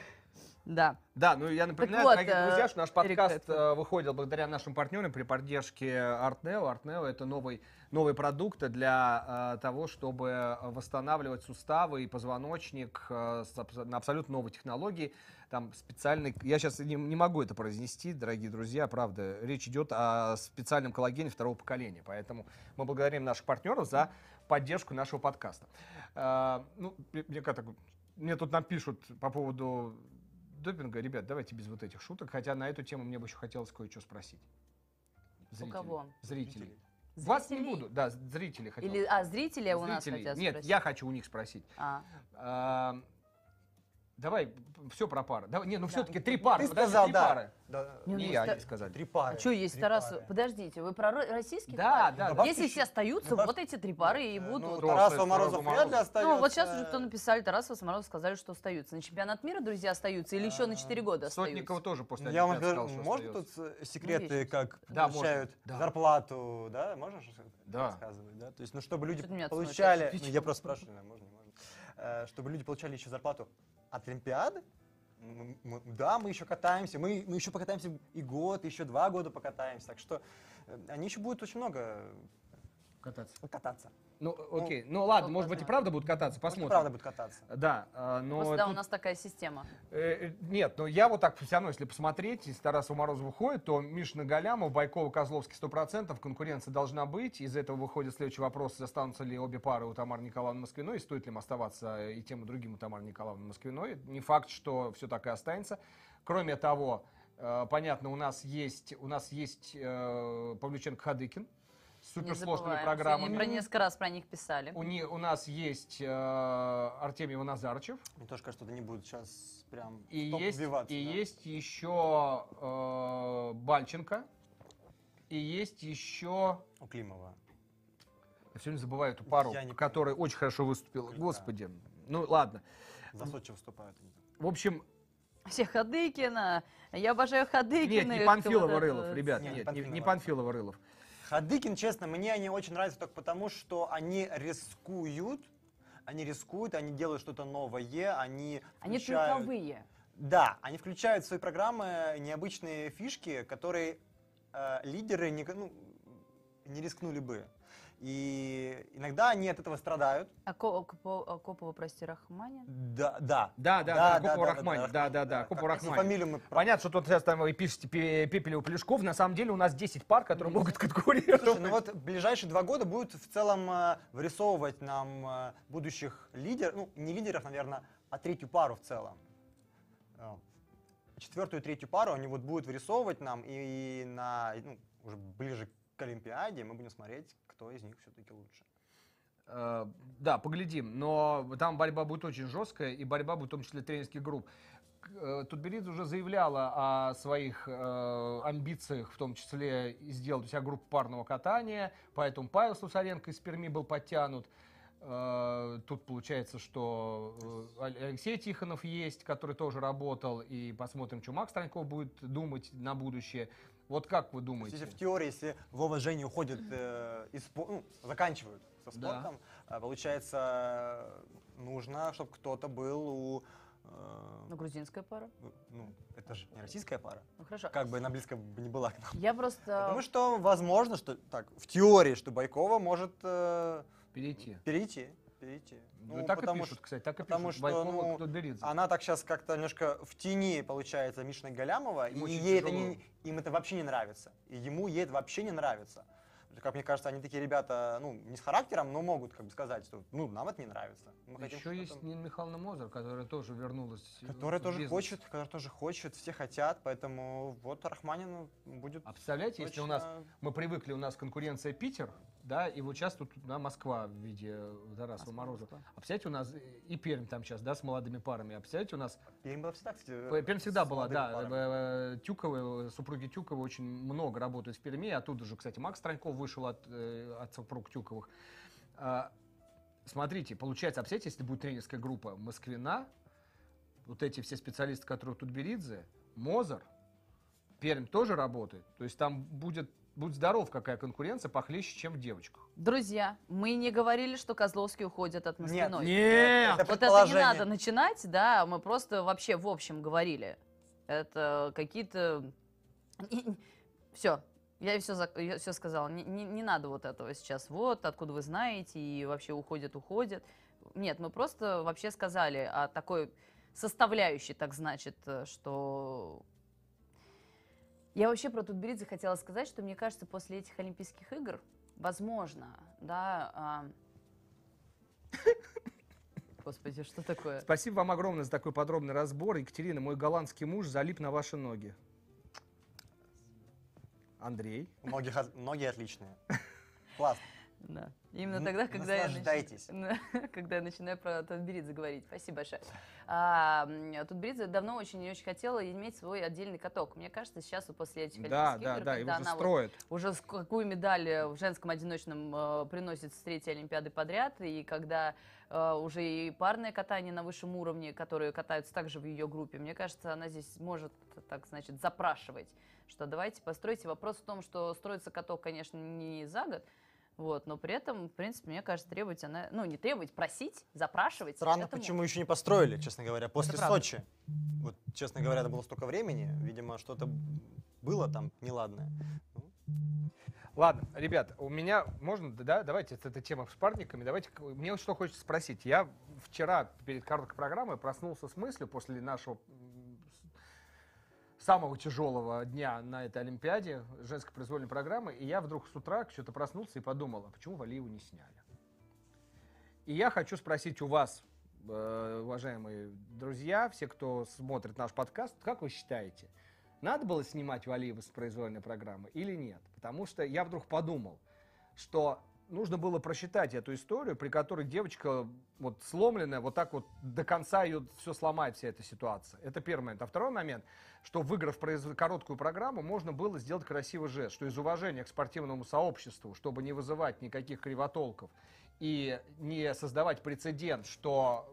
да. Да, ну я напоминаю, вот, дорогие э, друзья, что наш подкаст э, выходит благодаря нашим партнерам при поддержке Артнео. Артнео это новый, новый продукт для э, того, чтобы восстанавливать суставы и позвоночник э, с на абсолютно новой технологии. Там специальный, я сейчас не, не могу это произнести, дорогие друзья, правда, речь идет о специальном коллагене второго поколения, поэтому мы благодарим наших партнеров за поддержку нашего подкаста. Э, ну, мне, как так, мне тут напишут по поводу допинга, ребят, давайте без вот этих шуток, хотя на эту тему мне бы еще хотелось кое-что спросить. Зрителей. кого? Зрителей. Вас не буду, да, зрителей хотел. Или, а, зрители у нас хотят Нет, спросить? я хочу у них спросить. А. А, давай, все про пары. Давай, не, ну Да. все-таки три пары. Ты подожди, сказал, три да. пары. Да, Не, И ну, я не сказали. Три пары. А что есть три Тарас? пары. Подождите, вы про ро- российских Да, пар? да, Добавьте Если еще- все остаются, добавь- вот эти три пары и Э, будут. Ну, Кто Тарасов, остается? Морозов Морозов. вряд ли остается. Ну, вот сейчас уже кто написали, Тарасов, Самаров сказали, что остаются. На чемпионат мира, друзья, остаются или еще на 4 года Сотникова остаются? тоже после Я вам сказал, что может тут э, секреты, есть. как Да, получают да. зарплату, да? Можешь Да. рассказывать, да? То есть, ну, чтобы люди получали... Ну, я просто спрашиваю, да, можно, можно. Э, Чтобы люди получали еще зарплату от Олимпиады, да, мы еще катаемся, мы, мы еще покатаемся и год, еще два года покатаемся, так что э, они еще будут очень много Кататься. кататься. Ну, окей. Ну, ладно, ну, может быть и правда будут кататься, Может, и посмотрим. правда будет кататься. Да, а, но Просто да, у тут- нас такая система. Э, э, Нет, ну я вот так все равно, если посмотреть, если Тарасов Морозов выходит, то Мишина Галямов, Байкова, Козловский 100%, конкуренция должна быть. Из этого выходит следующий вопрос, останутся ли обе пары у Тамары Николаевны Москвиной, и стоит ли им оставаться и тем, и другим у Тамары Николаевны Москвиной. Не факт, что все так и останется. Кроме того, э, понятно, у нас есть, у нас есть э, Павлюченко-Хадыкин суперсложными программами. Сегодня про несколько раз про них писали. У, ни- у нас есть э, Артемий Назарычев. Мне тоже кажется, что они будут сейчас прям И есть, и да. есть еще э, Бальченко. И есть еще... У Климова. Я все время забываю эту пару, не которая очень хорошо выступила. Да. Господи. Ну ладно. За Сочи выступают. В общем, Все Хадыкина. Я обожаю Хадыкина. Нет, не Панфилова-Рылов, ребят, Не, не нет, не, не Панфилова. Панфилова-Рылов. Хадыкин, честно, мне они очень нравятся только потому, что они рискуют, они рискуют, они делают что-то новое, они Они включают-. Да, они включают в свои программы необычные фишки, которые э, лидеры не, ну, не рискнули бы. И иногда они от этого страдают. А Ко- Копо- а Копова, прости, Рахманин? Да, да. Да, да, да, Копу Рахманин, да, да, да, если Рахманин. фамилию мы... Понятно, что тут сейчас там вы пишете Пе- Пепелев Плюшков, на самом деле у нас 10 пар, которые могут конкурировать. Слушай, ну вот в ближайшие два года будут в целом э, вырисовывать нам э, будущих лидеров, ну не лидеров, наверное, а третью пару в целом. Э, Четвертую и третью пару они вот будут вырисовывать нам и на ну, уже ближе к Олимпиаде мы будем смотреть, кто из них все-таки лучше. Э, Да, поглядим. Но там борьба будет очень жесткая, и борьба будет в том числе тренерских групп. Э, Тутберидзе уже заявляла о своих э, амбициях, в том числе и сделать у себя группу парного катания, поэтому Павел Слусаренко из Перми был подтянут. Э, Тут получается, что э, Алексей Тихонов есть, который тоже работал, и посмотрим, что Макс Траньков будет думать на будущее. Вот как вы думаете? если в теории, если Вова Женя уходят э, из спо- ну, заканчивают со Да. спортом, э, получается, нужно, чтобы кто-то был у... э, Ну, грузинская пара. ну, это же не российская пара. Ну, хорошо. Как бы она близко бы не была к нам. Я просто... Потому что возможно, что так, в теории, что Байкова может э, Перейти. перейти. Перейти. Ну, так и потому пишут, что кстати, так и потому пишут. что, Байкова, ну. Она так сейчас как-то немножко в тени, получается, Мишина Галямова, Им и ей это тяжело. не, им это вообще не нравится. И ему ей это вообще не нравится. Как мне кажется, они такие ребята, ну, не с характером, но могут как бы сказать, что, ну, нам это не нравится. Мы хотим Еще есть что-то- Нина Михайловна Мозер, которая тоже вернулась. Которая тоже бизнес. хочет, которая тоже хочет, все хотят, поэтому вот Рахманин будет А представляете, если у нас точно- мы привыкли, у нас конкуренция Питер, да, и вот сейчас тут да, Москва в виде Тарасова Москва, Морозова. Москва. А представляете, у нас и Пермь там сейчас, да, с молодыми парами. А представляете, у нас Пермь была всегда, кстати, Пермь всегда была, да. парами. э, э, Тюковы, супруги Тюковы очень много работают в Перми. Оттуда же, кстати, Макс Траньков вышел от, э, от супруг Тюковых. А, Смотрите, получается, а представляете, если будет тренерская группа Москвина, вот эти все специалисты, которые тут Беридзе, Мозер, Пермь тоже работает. То есть там будет, будь здоров, какая конкуренция, похлеще, чем в девочках. Друзья, мы не говорили, что Козловский уходит от Москвиной. Нет! Это Вот это не надо начинать, да, мы просто вообще в общем говорили. Это какие-то... Все, я все, все сказала. Не, не- не надо вот этого сейчас. Вот, откуда вы знаете, и вообще уходит, уходит. Нет, мы просто вообще сказали о такой составляющей, так значит, э, что... Я вообще про Тутберидзе хотела сказать, что мне кажется, после этих Олимпийских игр, возможно, да... Господи, что такое? Спасибо вам огромное за такой подробный разбор. Екатерина, мой голландский муж залип на ваши ноги. Андрей. Многие, хаз- многие отличные. Классно. Да. Именно Н- тогда, когда я, нач- когда я начинаю про Тутберидзе говорить. Спасибо большое. А, Тутберидзе давно очень и очень хотела иметь свой отдельный каток. Мне кажется, сейчас вот после этих Да, Олимпийских да, игр, да, когда его же она вот строят. уже какую медаль э, в женском одиночном э, приносит с третьей Олимпиады подряд, и когда э, уже и парное катание на высшем уровне, которые катаются также в ее группе, мне кажется, она здесь может, так значит, запрашивать, что давайте постройте. Вопрос в том, что строится каток, конечно, не за год, вот, но при этом, в принципе, мне кажется, требовать она, ну, не требовать, просить, запрашивать. Странно, это почему еще не построили, честно говоря, после правда. Сочи. Вот, честно говоря, это было столько времени, видимо, что-то было там неладное. Ну, Ладно, ребят, у меня можно, да, давайте, это, эта тема с парниками, давайте, мне вот что хочется спросить. Я вчера перед короткой программой проснулся с мыслью после нашего самого тяжелого дня на этой Олимпиаде женской произвольной программы, и я вдруг с утра что-то проснулся и подумал, а почему Валиеву не сняли? И я хочу спросить у вас, э, уважаемые друзья, все, кто смотрит наш подкаст, как вы считаете, надо было снимать Валиева с произвольной программы или нет? Потому что я вдруг подумал, что нужно было просчитать эту историю, при которой девочка вот сломленная, вот так вот до конца ее все сломает, вся эта ситуация. Это первый момент. А второй момент, что выиграв произв- короткую программу, можно было сделать красивый жест, что из уважения к спортивному сообществу, чтобы не вызывать никаких кривотолков и не создавать прецедент, что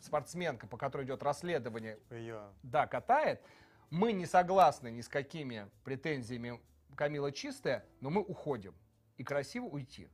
спортсменка, по которой идет расследование, Ее. да, катает, мы не согласны ни с какими претензиями Камила чистая, но мы уходим. И красиво уйти.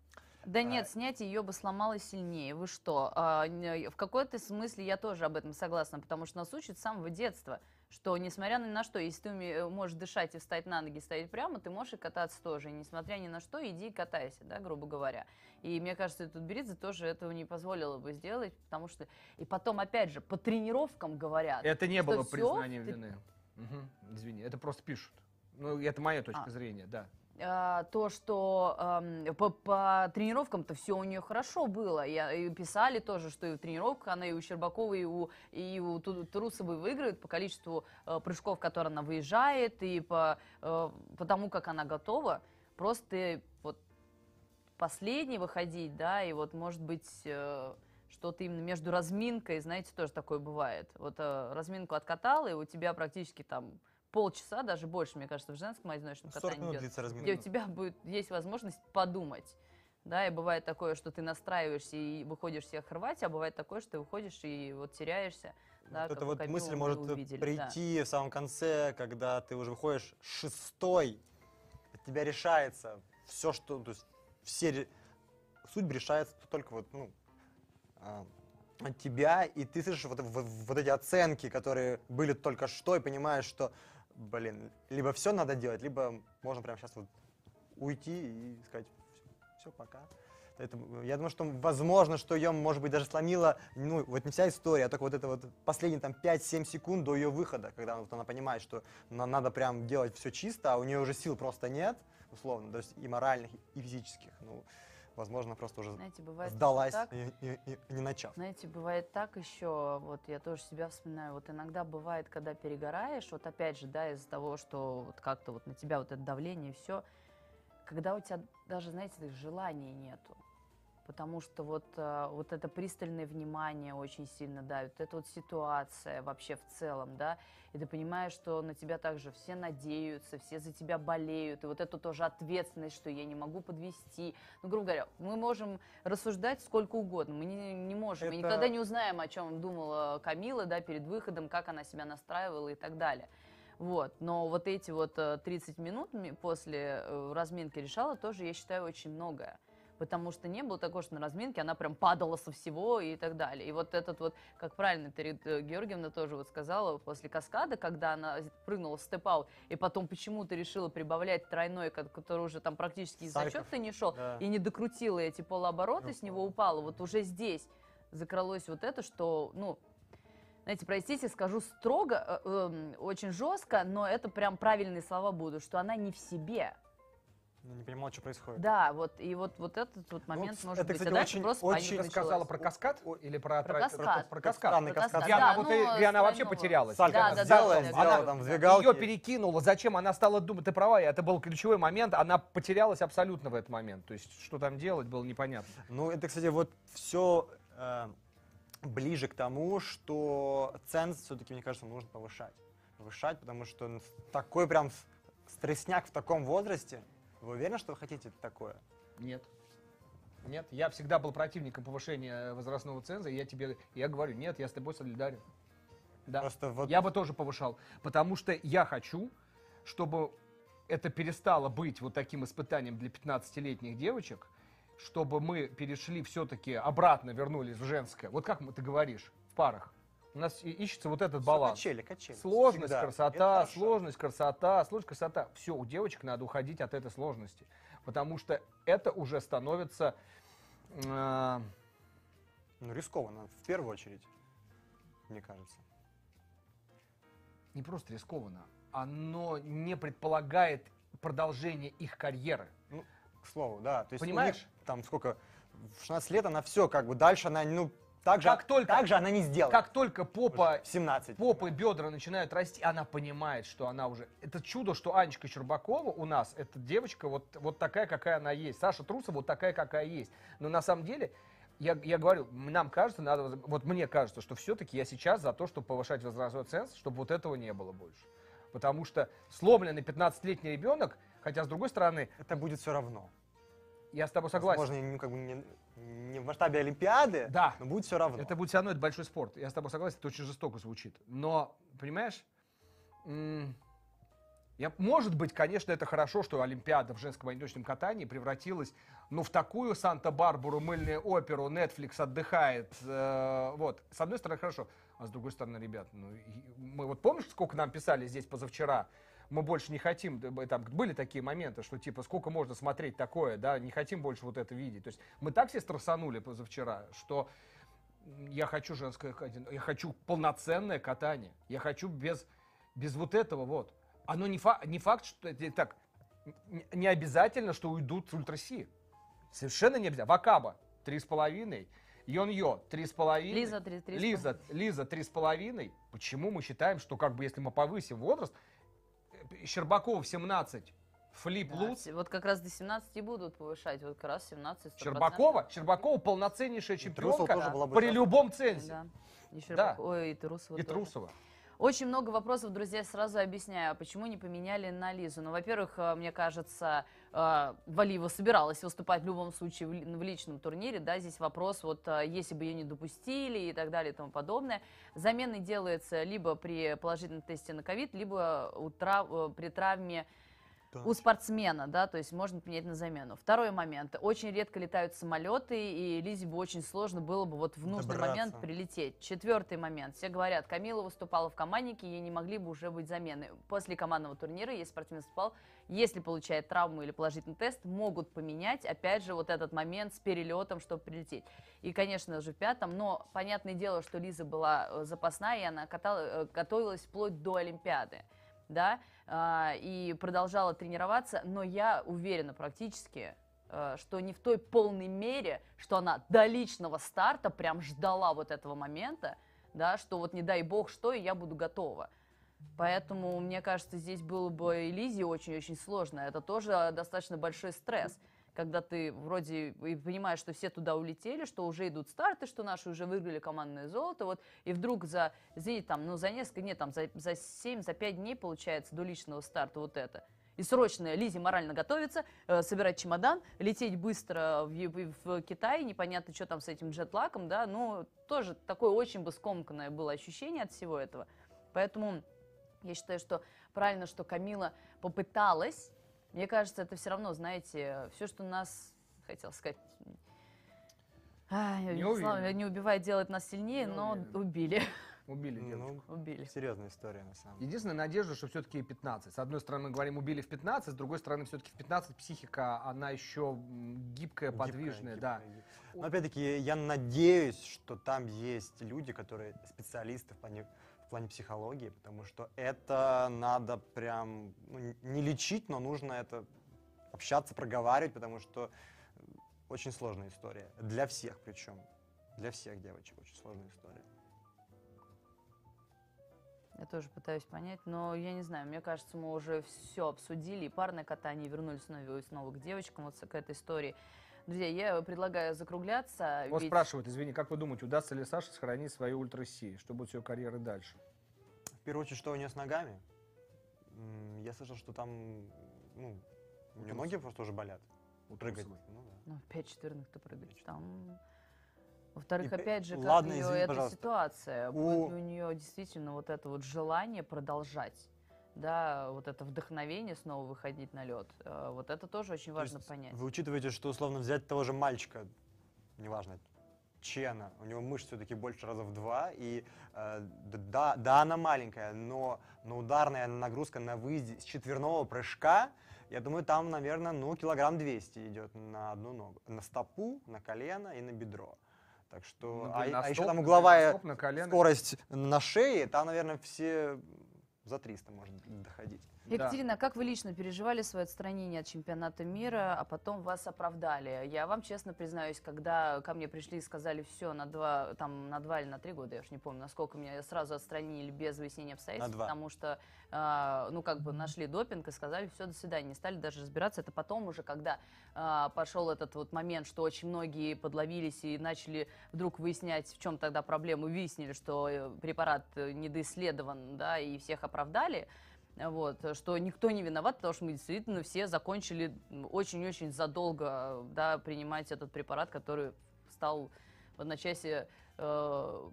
Да нет, снять ее бы сломало сильнее. Вы что? А, в какой-то смысле я тоже об этом согласна, потому что нас учат с самого детства, что несмотря ни на что, если ты уме- можешь дышать и встать на ноги, стоять прямо, ты можешь и кататься тоже. И несмотря ни на что, иди и катайся, да, грубо говоря. И мне кажется, тут Беридзе тоже этого не позволила бы сделать, потому что... И потом, опять же, по тренировкам говорят. Это не было признанием ты- вины. Мгм, Извини, это просто пишут. Ну, это моя точка А. зрения, да. А, то, что ам, по, по тренировкам-то все у нее хорошо было. Я, и писали тоже, что и в тренировках она и у Щербаковой, и у, и у Трусовой выиграет по количеству э, прыжков, которые она выезжает, и по, э, по тому, как она готова. Просто вот последний выходить, да, и вот, может быть, э, что-то именно между разминкой, знаете, тоже такое бывает. Вот э, разминку откатал, и у тебя практически там полчаса, даже больше, мне кажется, в женском одиночном 40 катании идет длится где у тебя будет есть возможность подумать. Да, и бывает такое, что ты настраиваешься и выходишь всех рвать, а бывает такое, что ты выходишь и вот теряешься. Да, эта вот мысль мы может увидели, да. прийти в самом конце, когда ты уже выходишь шестой, от тебя решается все, что, то есть все судьбы решается только вот, ну, а, от тебя, и ты слышишь вот, вот- вот эти оценки, которые были только что, и понимаешь, что, блин, либо все надо делать, либо можно прямо сейчас вот уйти и сказать, все, пока. Это, я думаю, что возможно, что ее, может быть, даже сломила, ну, вот не вся история, а только вот это вот последние там 5-7 секунд до ее выхода, когда вот она понимает, что на- надо прям делать все чисто, а у нее уже сил просто нет, условно, то есть и моральных, и физических. Ну, возможно, просто уже Знаете, бывает сдалась, так, и, и- и не начав. Знаете, бывает так еще, вот я тоже себя вспоминаю, вот иногда бывает, когда перегораешь, вот опять же, да, из-за того, что вот как-то вот на тебя вот это давление и все, когда у тебя даже, знаете, желания нету, потому что вот, э, вот это пристальное внимание очень сильно давит, эта вот ситуация вообще в целом, да, и ты понимаешь, что на тебя также все надеются, все за тебя болеют, и вот эту тоже ответственность, что я не могу подвести. Ну, грубо говоря, мы можем рассуждать сколько угодно, мы не, не можем, мы Это- никогда не узнаем, о чем думала Камила, да, перед выходом, как она себя настраивала и так далее. Вот, но вот эти вот э, 30 минут ми- после э, разминки решала тоже, я считаю, очень многое. Потому что не было такого, что на разминке она прям падала со всего и так далее. И вот этот вот, как правильно Тарит э, Георгиевна тоже вот сказала, после каскада, когда она прыгнула в степ и потом почему-то решила прибавлять тройной, ко- который уже там практически из зачета не шел, Да. и не докрутила эти полуоборота, с него упала. Вот уже здесь закралось вот это, что, ну, знаете, простите, скажу строго, э, эм, очень жестко, но это прям правильные слова будут, что она не в себе. Ну, не понимал, что происходит. Да, вот, и вот, вот этот вот момент с- может это, быть. кстати, а очень- просто очень- Ты сказала про каскад или про, Про каскад. про каскад? Странный Про каскад. Где она, да, вот, ну, и- где она вообще потерялась? Салька Да, она да, сделала, да, сделала да. там Ее две галки. Ее перекинуло. Зачем? Она стала думать. Ты права, это был ключевой момент. Она потерялась абсолютно в этот момент. То есть, что там делать, было непонятно. Ну, это, кстати, вот все ближе к тому, что ценз все-таки, мне кажется, нужно повышать. Повышать, потому что н- такой прям стрессняк в таком возрасте. Вы уверены, что вы хотите такое? Нет. Нет, я всегда был противником повышения возрастного ценза, и я тебе, я говорю, нет, я с тобой солидарен. Да. Просто вот Я бы тоже повышал, потому что я хочу, чтобы это перестало быть вот таким испытанием для 15-летних девочек, чтобы мы перешли все-таки обратно вернулись в женское. Вот как ты говоришь, в парах. У нас ищется вот этот баланс. качели, качели. Сложность, Всегда. Это красота, хорошо. сложность, красота, сложность, красота. Все, у девочек надо уходить от этой сложности. Потому что это уже становится... э, Ну, рискованно, в первую очередь, мне кажется. не просто рискованно, оно не предполагает продолжение их карьеры. Ну, к слову, да. То есть Понимаешь? них там сколько, в 16 лет она все, как бы дальше она, ну, так же, Как только- так же она не сделает. Как только попа, В 17. попа и бедра начинают расти, она понимает, что она уже... Это чудо, что Анечка Щербакова у нас, эта девочка вот, вот такая, какая она есть. Саша Трусова вот такая, какая есть. Но на самом деле, я, я говорю, нам кажется, надо, вот мне кажется, что все-таки я сейчас за то, чтобы повышать возрастной ценз, чтобы вот этого не было больше. Потому что сломленный 15-летний ребенок, хотя с другой стороны, Это будет все равно. Я с тобой согласен. Возможно, ну, как бы не, не в масштабе Олимпиады, Да. но будет все равно. Это будет все равно, это большой спорт. Я с тобой согласен, это очень жестоко звучит. Но, понимаешь, я, может быть, конечно, это хорошо, что Олимпиада в женском одиночном катании превратилась, ну, в такую Санта-Барбару, мыльную оперу, Netflix отдыхает. э, вот. С одной стороны, хорошо. А с другой стороны, ребят, ну, мы вот помнишь, сколько нам писали здесь позавчера? Мы больше не хотим, там были такие моменты, что типа сколько можно смотреть такое, да, не хотим больше вот это видеть. То есть мы так все стрессанули позавчера, что я хочу женское катание, я хочу полноценное катание, я хочу без, без вот этого вот. Оно не, фа- не факт, что это так, не обязательно, что уйдут с ультраси. Совершенно не обязательно. Вакаба три с половиной, Йон-Йо три с половиной. Лиза, три- три с Лиза, Лиза три с половиной. Почему мы считаем, что как бы если мы повысим возраст, э, Щербакова в 17, Флип Да, Луц, Вот как раз до 17 и будут повышать, вот как раз 17 100%. Щербакова, Щербакова полноценнейшая чемпионка тоже была бы при любом цензе. Да. И Щербак- Ой, и Трусова И тоже. Трусова. Очень много вопросов, друзья, сразу объясняю, почему не поменяли на Лизу. Ну, во-первых, э, мне кажется, э, Валиева собиралась выступать в любом случае в ли- в личном турнире, да, здесь вопрос, вот, э, если бы ее не допустили и так далее и тому подобное. Замены делаются либо при положительном тесте на ковид, либо у трав- при травме у спортсмена, да, то есть можно поменять на замену. Второй момент. Очень редко летают самолеты, и Лизе бы очень сложно было бы вот в нужный Добраться. момент прилететь. Четвертый момент. Все говорят, Камила выступала в команднике, ей не могли бы уже быть замены. После командного турнира, если спортсмен выступал, если получает травму или положительный тест, могут поменять, опять же, вот этот момент с перелетом, чтобы прилететь. И, конечно же, в пятом, но понятное дело, что Лиза была э, запасная, и она катала, э, готовилась вплоть до Олимпиады да, а, и продолжала тренироваться, но я уверена практически, э, что не в той полной мере, что она до личного старта прям ждала вот этого момента, да, что вот не дай бог что, и я буду готова. Поэтому, мне кажется, здесь было бы и Лизе очень-очень сложно. Это тоже достаточно большой стресс, когда ты вроде и понимаешь, что все туда улетели, что уже идут старты, что наши уже выиграли командное золото, вот, и вдруг за, извините, там, ну, за несколько, нет, там, за, за 7, за 5 дней, получается, до личного старта вот это. И срочно Лизе морально готовиться, э, собирать чемодан, лететь быстро в, Ю- в Китай, непонятно, что там с этим джетлаком, да, ну, тоже такое очень бы скомканное было ощущение от всего этого. Поэтому я считаю, что правильно, что Камила попыталась. Мне кажется, это все равно, знаете, все, что нас, хотел сказать, а, Не Слава, не убивает, делает нас сильнее, Не но уверен. убили. Убили девушку. Ну, Убили. серьезная история, на самом деле. Единственная надежда, что все-таки 15. С одной стороны, мы говорим, убили в 15, с другой стороны, все-таки в 15 психика, она еще гибкая, подвижная, Гибкая, да. гибкая. Но опять-таки, я надеюсь, что там есть люди, которые специалисты в плане, плане психологии, потому что это надо прям ну, не лечить, но нужно это общаться, проговаривать, потому что очень сложная история. Для всех причем. Для всех девочек очень сложная история. Я тоже пытаюсь понять, но я не знаю, мне кажется, мы уже все обсудили, и парное катание, вернулись снова, снова к девочкам, вот к этой истории. Друзья, я предлагаю закругляться. Вот ведь- спрашивают, извини, как вы думаете, удастся ли Саше сохранить свою ультра-Си? Что будет с ее карьерой дальше? В первую очередь, что у нее с ногами? Я слышал, что там, ну, у нее ноги просто уже болят. У Прыгать. Ну, да. Ну, 5 четверных ты прыгать. 5 Там... Во-вторых, И опять же, как ладно, ее извини, эта пожалуйста. ситуация. У- Будет ли у нее действительно вот это вот желание продолжать, да, вот это вдохновение снова выходить на лед. Э, Вот это тоже очень То важно есть понять. Вы учитываете, что условно взять того же мальчика, неважно, Чена, у него мышц все-таки больше раза в два, и э, да, да, она маленькая, но, но ударная нагрузка на выезде с четверного прыжка, я думаю, там, наверное, ну, килограмм 200 идет на одну ногу, на стопу, на колено и на бедро. Так что, Ну, а, на а еще там на угловая стоп, на колено. скорость на шее, там, наверное, все за 300 может доходить. Да. Екатерина, а как вы лично переживали свое отстранение от чемпионата мира, а потом вас оправдали? Я вам честно признаюсь, когда ко мне пришли и сказали, все, на два, там, на два или на три года, я уж не помню, насколько меня сразу отстранили без выяснения обстоятельств, потому что, а, ну, как бы нашли допинг и сказали, все, до свидания, не стали даже разбираться. Это потом уже, когда а, пошел этот вот момент, что очень многие подловились и начали вдруг выяснять, в чем тогда проблема, выяснили, что э, препарат э, недоисследован, да, и всех оправдали, Вот, что никто не виноват, потому что мы действительно все закончили очень-очень задолго да, принимать этот препарат, который стал в одночасье э,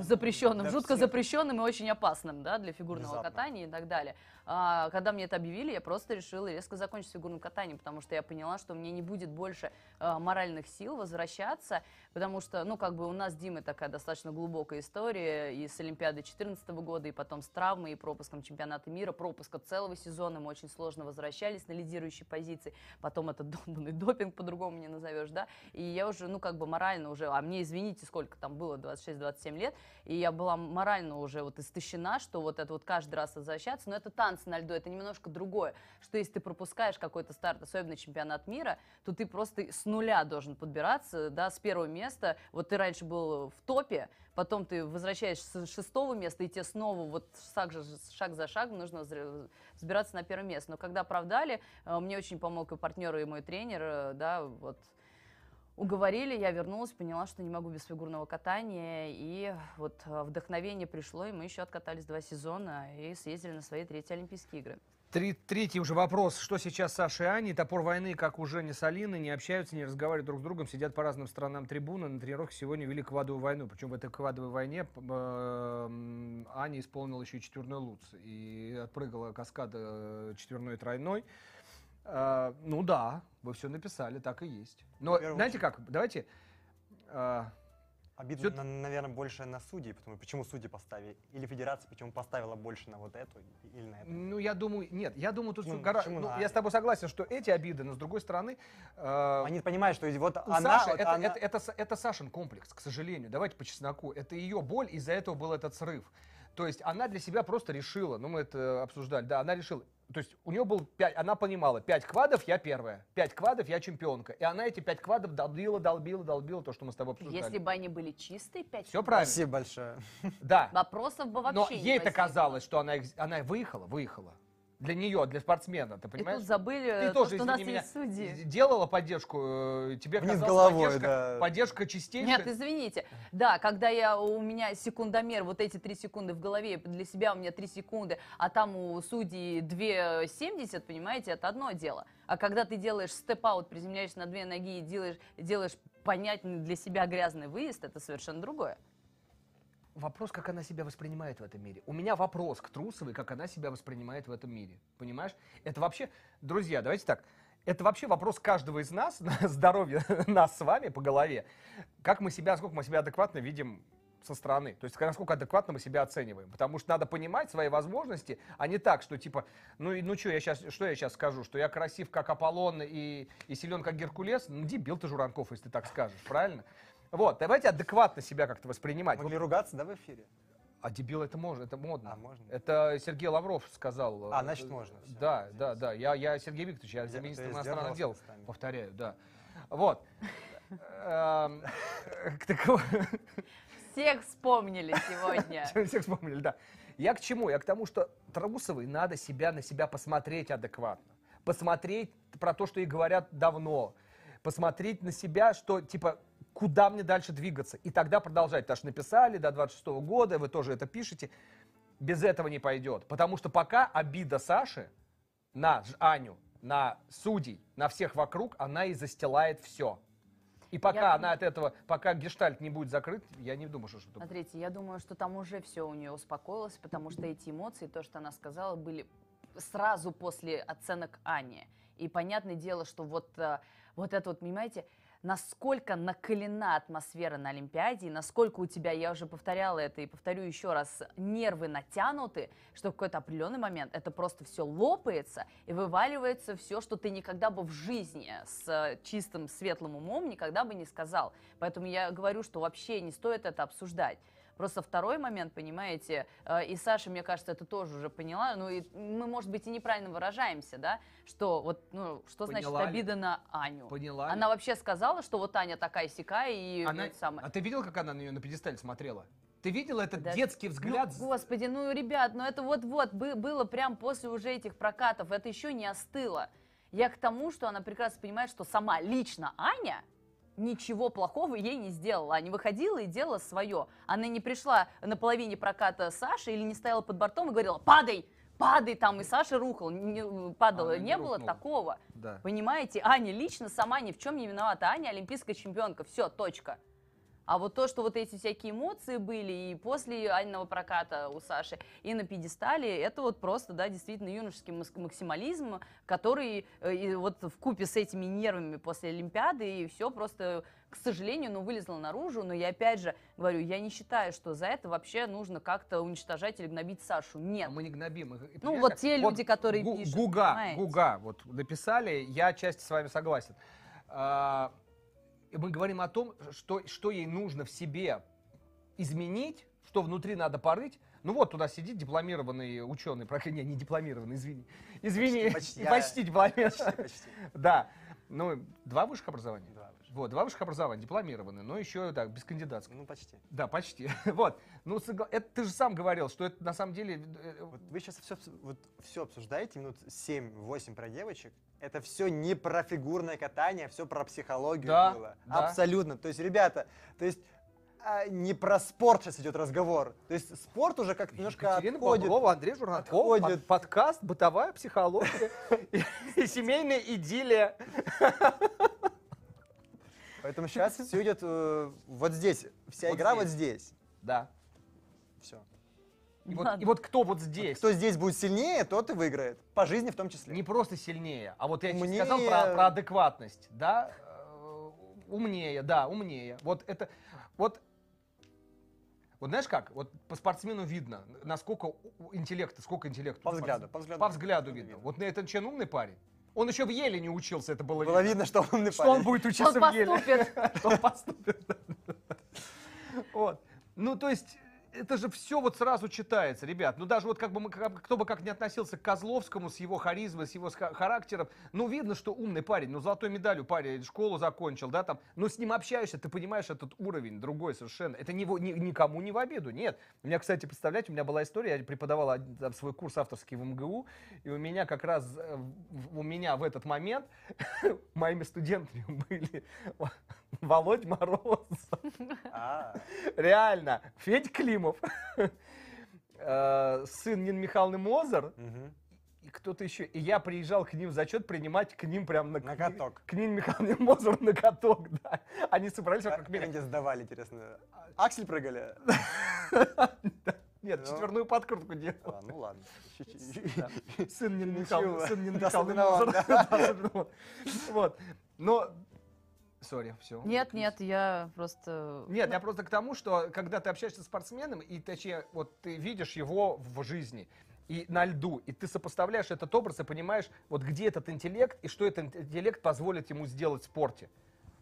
Запрещенным жутко всех. запрещенным и очень опасным да, для фигурного Внезапно. катания и так далее. А, когда мне это объявили, я просто решила резко закончить фигурным катанием, потому что я поняла, что мне не будет больше э, моральных сил возвращаться, потому что, ну, как бы у нас с Димой такая достаточно глубокая история и с Олимпиады 2014 года, и потом с травмой, и пропуском чемпионата мира, пропуска целого сезона, мы очень сложно возвращались на лидирующей позиции, потом этот долбанный допинг, по-другому не назовешь, да, и я уже, ну, как бы морально уже, а мне, извините, сколько там было, 26-27 лет, и я была морально уже вот истощена, что вот это вот каждый раз возвращаться, но это танцы на льду, это немножко другое, что если ты пропускаешь какой-то старт, особенно чемпионат мира, то ты просто с нуля должен подбираться, да, с первого места, вот ты раньше был в топе, потом ты возвращаешься с шестого места, и тебе снова вот шаг, шаг за шагом нужно взбираться на первое место. Но когда оправдали, э, мне очень помог и партнер, и мой тренер, э, да, вот уговорили, я вернулась, поняла, что не могу без фигурного катания, и вот э, вдохновение пришло, и мы еще откатались два сезона и съездили на свои третьи Олимпийские игры. Третий уже вопрос. Что сейчас с Сашей и Аней? Топор войны, как уже не с Алиной, не общаются, не разговаривают друг с другом, сидят по разным сторонам трибуны. На тренировке сегодня вели квадовую войну. Причем в этой квадовой войне эм, Аня исполнила еще и четверной луц. И отпрыгала каскада э, четверной и тройной. Э, ну да, вы все написали, так и есть. Но В первую знаете как, давайте... э, Обидно, Всё- наверное, больше на судей, потому почему судьи поставили, или федерация почему поставила больше на вот эту или на эту. Ну, я думаю, нет, я думаю, тут Ну, гора- ну, на я с тобой согласен, что эти обиды, но с другой стороны, э, Они понимают, что вот У она, Саши вот это, она- это, это, это Сашин комплекс, к сожалению. Давайте по чесноку. Это ее боль, из-за этого был этот срыв. То есть она для себя просто решила, ну мы это обсуждали, да, она решила, то есть у нее был пять, она понимала, пять квадов я первая, пять квадов я чемпионка. И она эти пять квадов долбила, долбила, долбила, то, что мы с тобой обсуждали. Если бы они были чистые, 5 Все правильно. Спасибо большое. Да. Вопросов бы вообще Но не ей-то возникло. казалось, что она, их- она выехала, выехала. Для нее, для спортсмена, ты И понимаешь? тут забыли, Ты то, тоже, что у нас меня, есть судьи. делала поддержку, э, тебе Вниз казалось головой, поддержка, да. поддержка чистейшая. Нет, извините. Да, когда я, у меня секундомер, вот эти три секунды в голове, для себя у меня три секунды, а там у судей 2,70, понимаете, это одно дело. А когда ты делаешь степ-аут, приземляешься на две ноги и делаешь, делаешь понятный для себя грязный выезд, это совершенно другое. Вопрос, как она себя воспринимает в этом мире. У меня вопрос к Трусовой, как она себя воспринимает в этом мире. Понимаешь? Это вообще, друзья, давайте так. Это вообще вопрос каждого из нас, на здоровье нас с вами по голове. Как мы себя, сколько мы себя адекватно видим со стороны. То есть насколько адекватно мы себя оцениваем. Потому что надо понимать свои возможности, а не так, что типа, ну, ну что я сейчас, что я сейчас скажу, что я красив как Аполлон и, и силен как Геркулес? Ну, дебил ты, Журанков, если ты так скажешь, правильно? Вот, давайте адекватно себя как-то воспринимать. Могли ругаться, да, в эфире? А дебил это можно, это модно. А, можно? Это Сергей Лавров сказал. А, э, значит, можно, всё. Да, да, да. Я, я Сергей Викторович, я замминистра иностранных дел. местами. Повторяю, да. Вот. Эм, вот, Всех вспомнили сегодня. Все вспомнили, да. Я к чему? Я к тому, что Трусовой надо себя на себя посмотреть адекватно. Посмотреть про то, что ей говорят давно. Посмотреть на себя, что типа куда мне дальше двигаться. И тогда продолжать. Потому что написали до 26 года, вы тоже это пишете. Без этого не пойдет. Потому что пока обида Саши на Аню, на судей, на всех вокруг, она и застилает все. И пока Я- она от этого, пока гештальт не будет закрыт, я не думаю, что что-то. Смотрите, я думаю, что там уже все у нее успокоилось, потому что эти эмоции, то, что она сказала, были сразу после оценок Ани. И понятное дело, что вот, э, вот это вот, понимаете, насколько накалена атмосфера на Олимпиаде, и насколько у тебя, я уже повторяла это и повторю еще раз, нервы натянуты, что в какой-то определенный момент это просто все лопается и вываливается все, что ты никогда бы в жизни с э, чистым светлым умом никогда бы не сказал. Поэтому я говорю, что вообще не стоит это обсуждать. Просто второй момент, понимаете, э, и Саша, мне кажется, это тоже уже поняла, ну и мы, может быть, и неправильно выражаемся, да, что вот, ну, что значит Поняла ли? обида на Аню? Поняла ли? Она вообще сказала, что вот Аня такая сякая и Она- это самое. А ты видел, как она на нее на пьедестале смотрела? Ты видел этот Подожди. детский взгляд? Ну, господи, ну, ребят, ну это вот-вот бы- было прям после уже этих прокатов, это еще не остыло. Я к тому, что она прекрасно понимает, что сама лично Аня ничего плохого ей не сделала. Она выходила и делала свое. Она не пришла на половине проката Саши или не стояла под бортом и говорила «падай!» падай там, и Саша рухал, не, падала. Она не не было такого. Да. Понимаете, Аня лично сама ни в чем не виновата. Аня олимпийская чемпионка. Все, точка. А вот то, что вот эти всякие эмоции были и после Аниного проката у Саши, и на пьедестале, это вот просто, да, действительно юношеский максимализм, который э, и вот в купе с этими нервами после Олимпиады, и все просто, к сожалению, ну, вылезло наружу. Но я опять же говорю, я не считаю, что за это вообще нужно как-то уничтожать или гнобить Сашу. Нет. А мы не гнобим. их. И Ну, вот те люди, которые Гу- пишут, Гуга, понимаете? Гуга, вот написали, я отчасти с вами согласен. А, мы говорим о том, что, что ей нужно в себе изменить, что внутри надо порыть. Ну вот туда сидит дипломированный ученый, про- не, не дипломированный, извини. Извини, Почти, почти, я- дипломированный. Почти, почти. Да, ну два высших образования. Два выше. Вот, два высших образования, дипломированные, но еще, так, без кандидатского. Ну, почти. Да, почти. Вот. Ну, согла- это ты же сам говорил, что это на самом деле... э, Вот вы сейчас все, вот все обсуждаете, минут 7-8 про девочек. Это все не про фигурное катание, все про психологию Да, было. да. Абсолютно. То есть, ребята, то есть а, не про спорт сейчас идет разговор. То есть спорт уже как немножко Екатерина отходит. Боброва, Андрей Журнаков, отходит. под- подкаст «Бытовая психология» и- семейная идиллия. Поэтому сейчас все идет э, вот здесь. Вся игра вот здесь. Да. Все. И вот, и вот кто вот здесь, Кто здесь будет сильнее, тот и выиграет. По жизни в том числе. не просто сильнее, а вот я Умнее. сказал про, про адекватность, да, э, умнее, да, умнее. Вот это, вот, вот знаешь как, вот по спортсмену видно, насколько у интеллекта, сколько интеллекта. у По взгляду, спортсмена. по взгляду. По взгляду видно. Вот на этот чен умный парень. Он еще в Еле не учился, это было, Было видно, что он умный Что он парень. будет учиться Он в Еле. поступит. Что он поступит. Вот. Ну, то есть, это же все вот сразу читается, ребят. Ну, даже вот как бы мы, как- кто бы как ни относился к Козловскому с его харизмой, с его характером, ну, видно, что умный парень, ну, золотой медалью парень, школу закончил, да, там, ну, с ним общаешься, ты понимаешь, этот уровень другой совершенно. Это не, ни- никому не в обиду, нет. У меня, кстати, представляете, у меня была история, я преподавал там свой курс авторский в МГУ, и у меня как раз, э, у меня в этот момент моими студентами были Володь Мороз, А, реально, Федь Климов, э, сын Нины Михайловны Мозер, и кто-то еще. И я приезжал к ним в зачет принимать к ним прям на, На каток. К Нине Михайловне Мозер на каток, да. Они собрались вокруг Как меня. они сдавали, интересно. Аксель прыгали? Нет, Ну. четверную подкрутку делал. А, ну ладно. Сын Ничего. Михайловны, сын особенно он. Вот. Но... Сори, все. Нет, нет, я просто... Нет, я просто к тому, что когда ты общаешься с спортсменом, и точнее, вот ты видишь его в жизни, и на льду, и ты сопоставляешь этот образ и понимаешь, вот где этот интеллект, и что этот интеллект позволит ему сделать в спорте.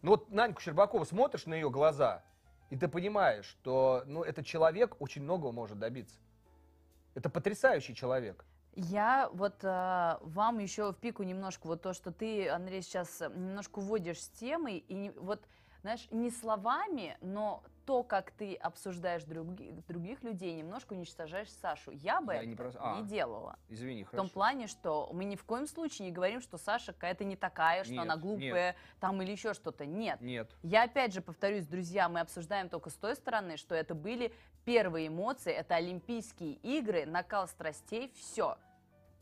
Ну вот Наньку Щербакову смотришь на ее глаза, и ты понимаешь, что ну, этот человек очень многого может добиться. Это потрясающий человек. Я вот а, вам еще в пику немножко вот то, что ты, Андрей, сейчас э, немножко уводишь с темой, и вот, знаешь, не словами, но то, как ты обсуждаешь други- других людей, немножко уничтожаешь Сашу. Я бы Я это не не а. делала. Извини, В том хорошо. плане, что мы ни в коем случае не говорим, что Саша какая-то не такая, что Нет, она глупая, там или еще что-то. Нет. Нет. Я опять же повторюсь, друзья, мы обсуждаем только с той стороны, что это были первые эмоции, это Олимпийские игры, накал страстей, все.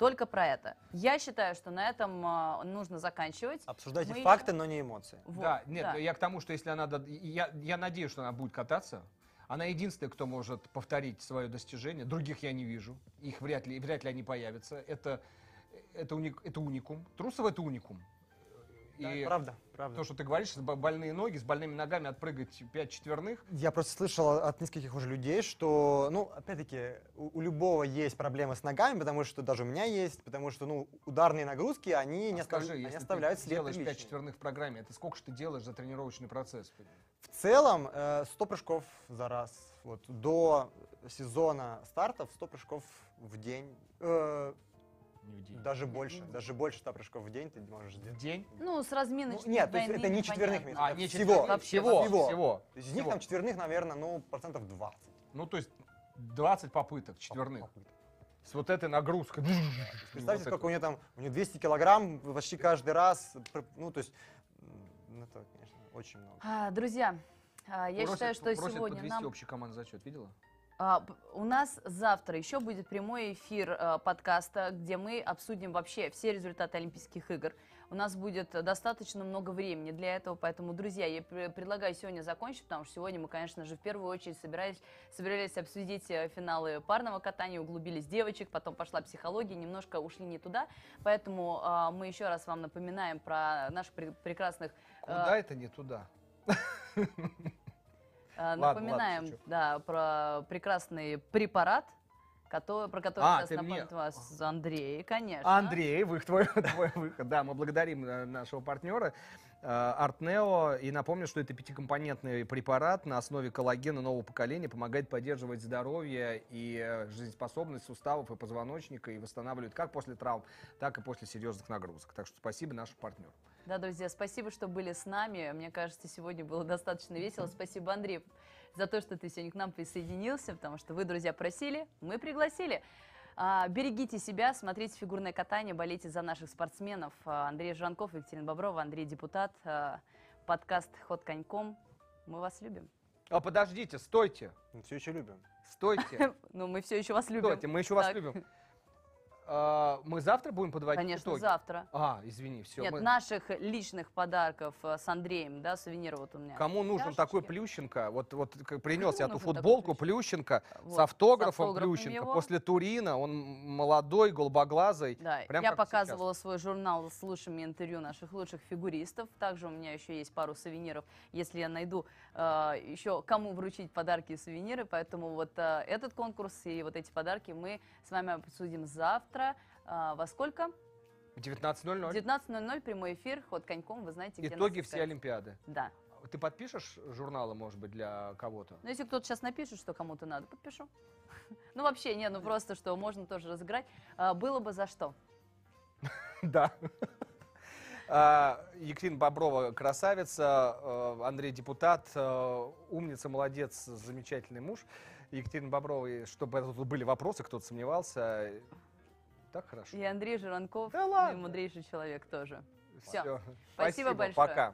Только про это. Я считаю, что на этом а, нужно заканчивать. Обсуждайте Мы- факты, но не эмоции. Вот, да, нет, да. я к тому, что если она... дод- Я, я надеюсь, что она будет кататься. Она единственная, кто может повторить свое достижение. Других я не вижу. Их вряд ли, вряд ли они появятся. Это, это, уник, это уникум. Трусов это уникум. Да, И правда, правда. то, что ты говоришь, больные ноги, с больными ногами отпрыгать 5 четверных. Я просто слышал от нескольких уже людей, что, ну, опять-таки, у, у любого есть проблемы с ногами, потому что даже у меня есть, потому что, ну, ударные нагрузки, они, не А остав- скажи, они если оставляют ты след делаешь 5 приличный. четверных в программе, это сколько же ты делаешь за тренировочный процесс? В целом, э, 100 прыжков за раз. Вот до сезона стартов 100 прыжков в день. Э, Не в день. даже больше, даже больше 100 прыжков в день ты можешь В сделать. день? Ну, с Ну, разминочными нет, то есть это не четверных месяцев. А, это не всего. четверных, всего, всего. всего. То есть из них всего. там четверных, наверное, ну, процентов 20. Ну, то есть 20 попыток четверных. попыток. С вот этой нагрузкой. Представьте, сколько у нее там, у нее 200 килограмм почти каждый раз. Пр- Ну, то есть, м, ну, это, конечно, очень много. А, друзья, а, я Просят- считаю, что просят сегодня подвести нам... общий командный зачет, видела? А, у нас завтра еще будет прямой эфир э, подкаста, где мы обсудим вообще все результаты Олимпийских игр. У нас будет э, достаточно много времени для этого, поэтому, друзья, я пр- предлагаю сегодня закончить, потому что сегодня мы, конечно же, в первую очередь собирались, собирались обсудить э, финалы парного катания, углубились девочек, потом пошла психология, немножко ушли не туда, поэтому а, мы еще раз вам напоминаем про наших пре- прекрасных э, Куда это не туда? Э, Напоминаем, ладно, да, про прекрасный препарат, который, про который А, сейчас ты мне- напомнит вас Андрей, конечно. Андрей, вы, твой, твой выход. Да, мы благодарим э, нашего партнера э, Артнео. И напомню, что это пятикомпонентный препарат на основе коллагена нового поколения, помогает поддерживать здоровье и жизнеспособность суставов и позвоночника и восстанавливает как после травм, так и после серьезных нагрузок. Так что спасибо нашему партнеру. Да, друзья, спасибо, что были с нами. Мне кажется, сегодня было достаточно весело. Спасибо, Андрей, за то, что ты сегодня к нам присоединился, потому что вы, друзья, просили, мы пригласили. А, берегите себя, смотрите фигурное катание, болейте за наших спортсменов. А, Андрей Жранков, Екатерина Боброва, Андрей Депутат, а, подкаст «Ход коньком». Мы вас любим. А подождите, стойте, Мы все еще любим. стойте, Ну, мы все еще вас любим. стойте, мы еще вас любим. А, Мы завтра будем подводить Конечно, итоги? завтра. А, извини, все. Нет, наших личных подарков э, с Андреем, да, сувениры вот у меня. Кому нужен Чашечки. такой Плющенко? Вот, вот принес я эту нужен такой футболку Плющенко Вот, с автографом с автографом Плющенко. его. После Турина он молодой, голубоглазый. Да, Прям я как сейчас. показывала свой журнал с лучшими интервью наших лучших фигуристов. Также у меня еще есть пару сувениров, если я найду э, еще кому вручить подарки и сувениры. Поэтому вот э, этот конкурс и вот эти подарки мы с вами обсудим завтра. Э, во сколько? 19.00. 19.00 прямой эфир, ход коньком, вы знаете, где Итоги нас все искать. Олимпиады. Да. Ты подпишешь журналы, может быть, для кого-то? Ну, если кто-то сейчас напишет, что кому-то надо, подпишу. Ну, вообще, не, ну просто, что можно тоже разыграть. А, Было бы за что. Да. А, Екатерина Боброва красавица, э, Андрей депутат, умница, молодец, замечательный муж. Екатерина Боброва, чтобы тут были вопросы, кто-то сомневался. Так хорошо. И Андрей Жиранков, Да ладно. мудрейший человек тоже. Всё. Спасибо большое. Пока.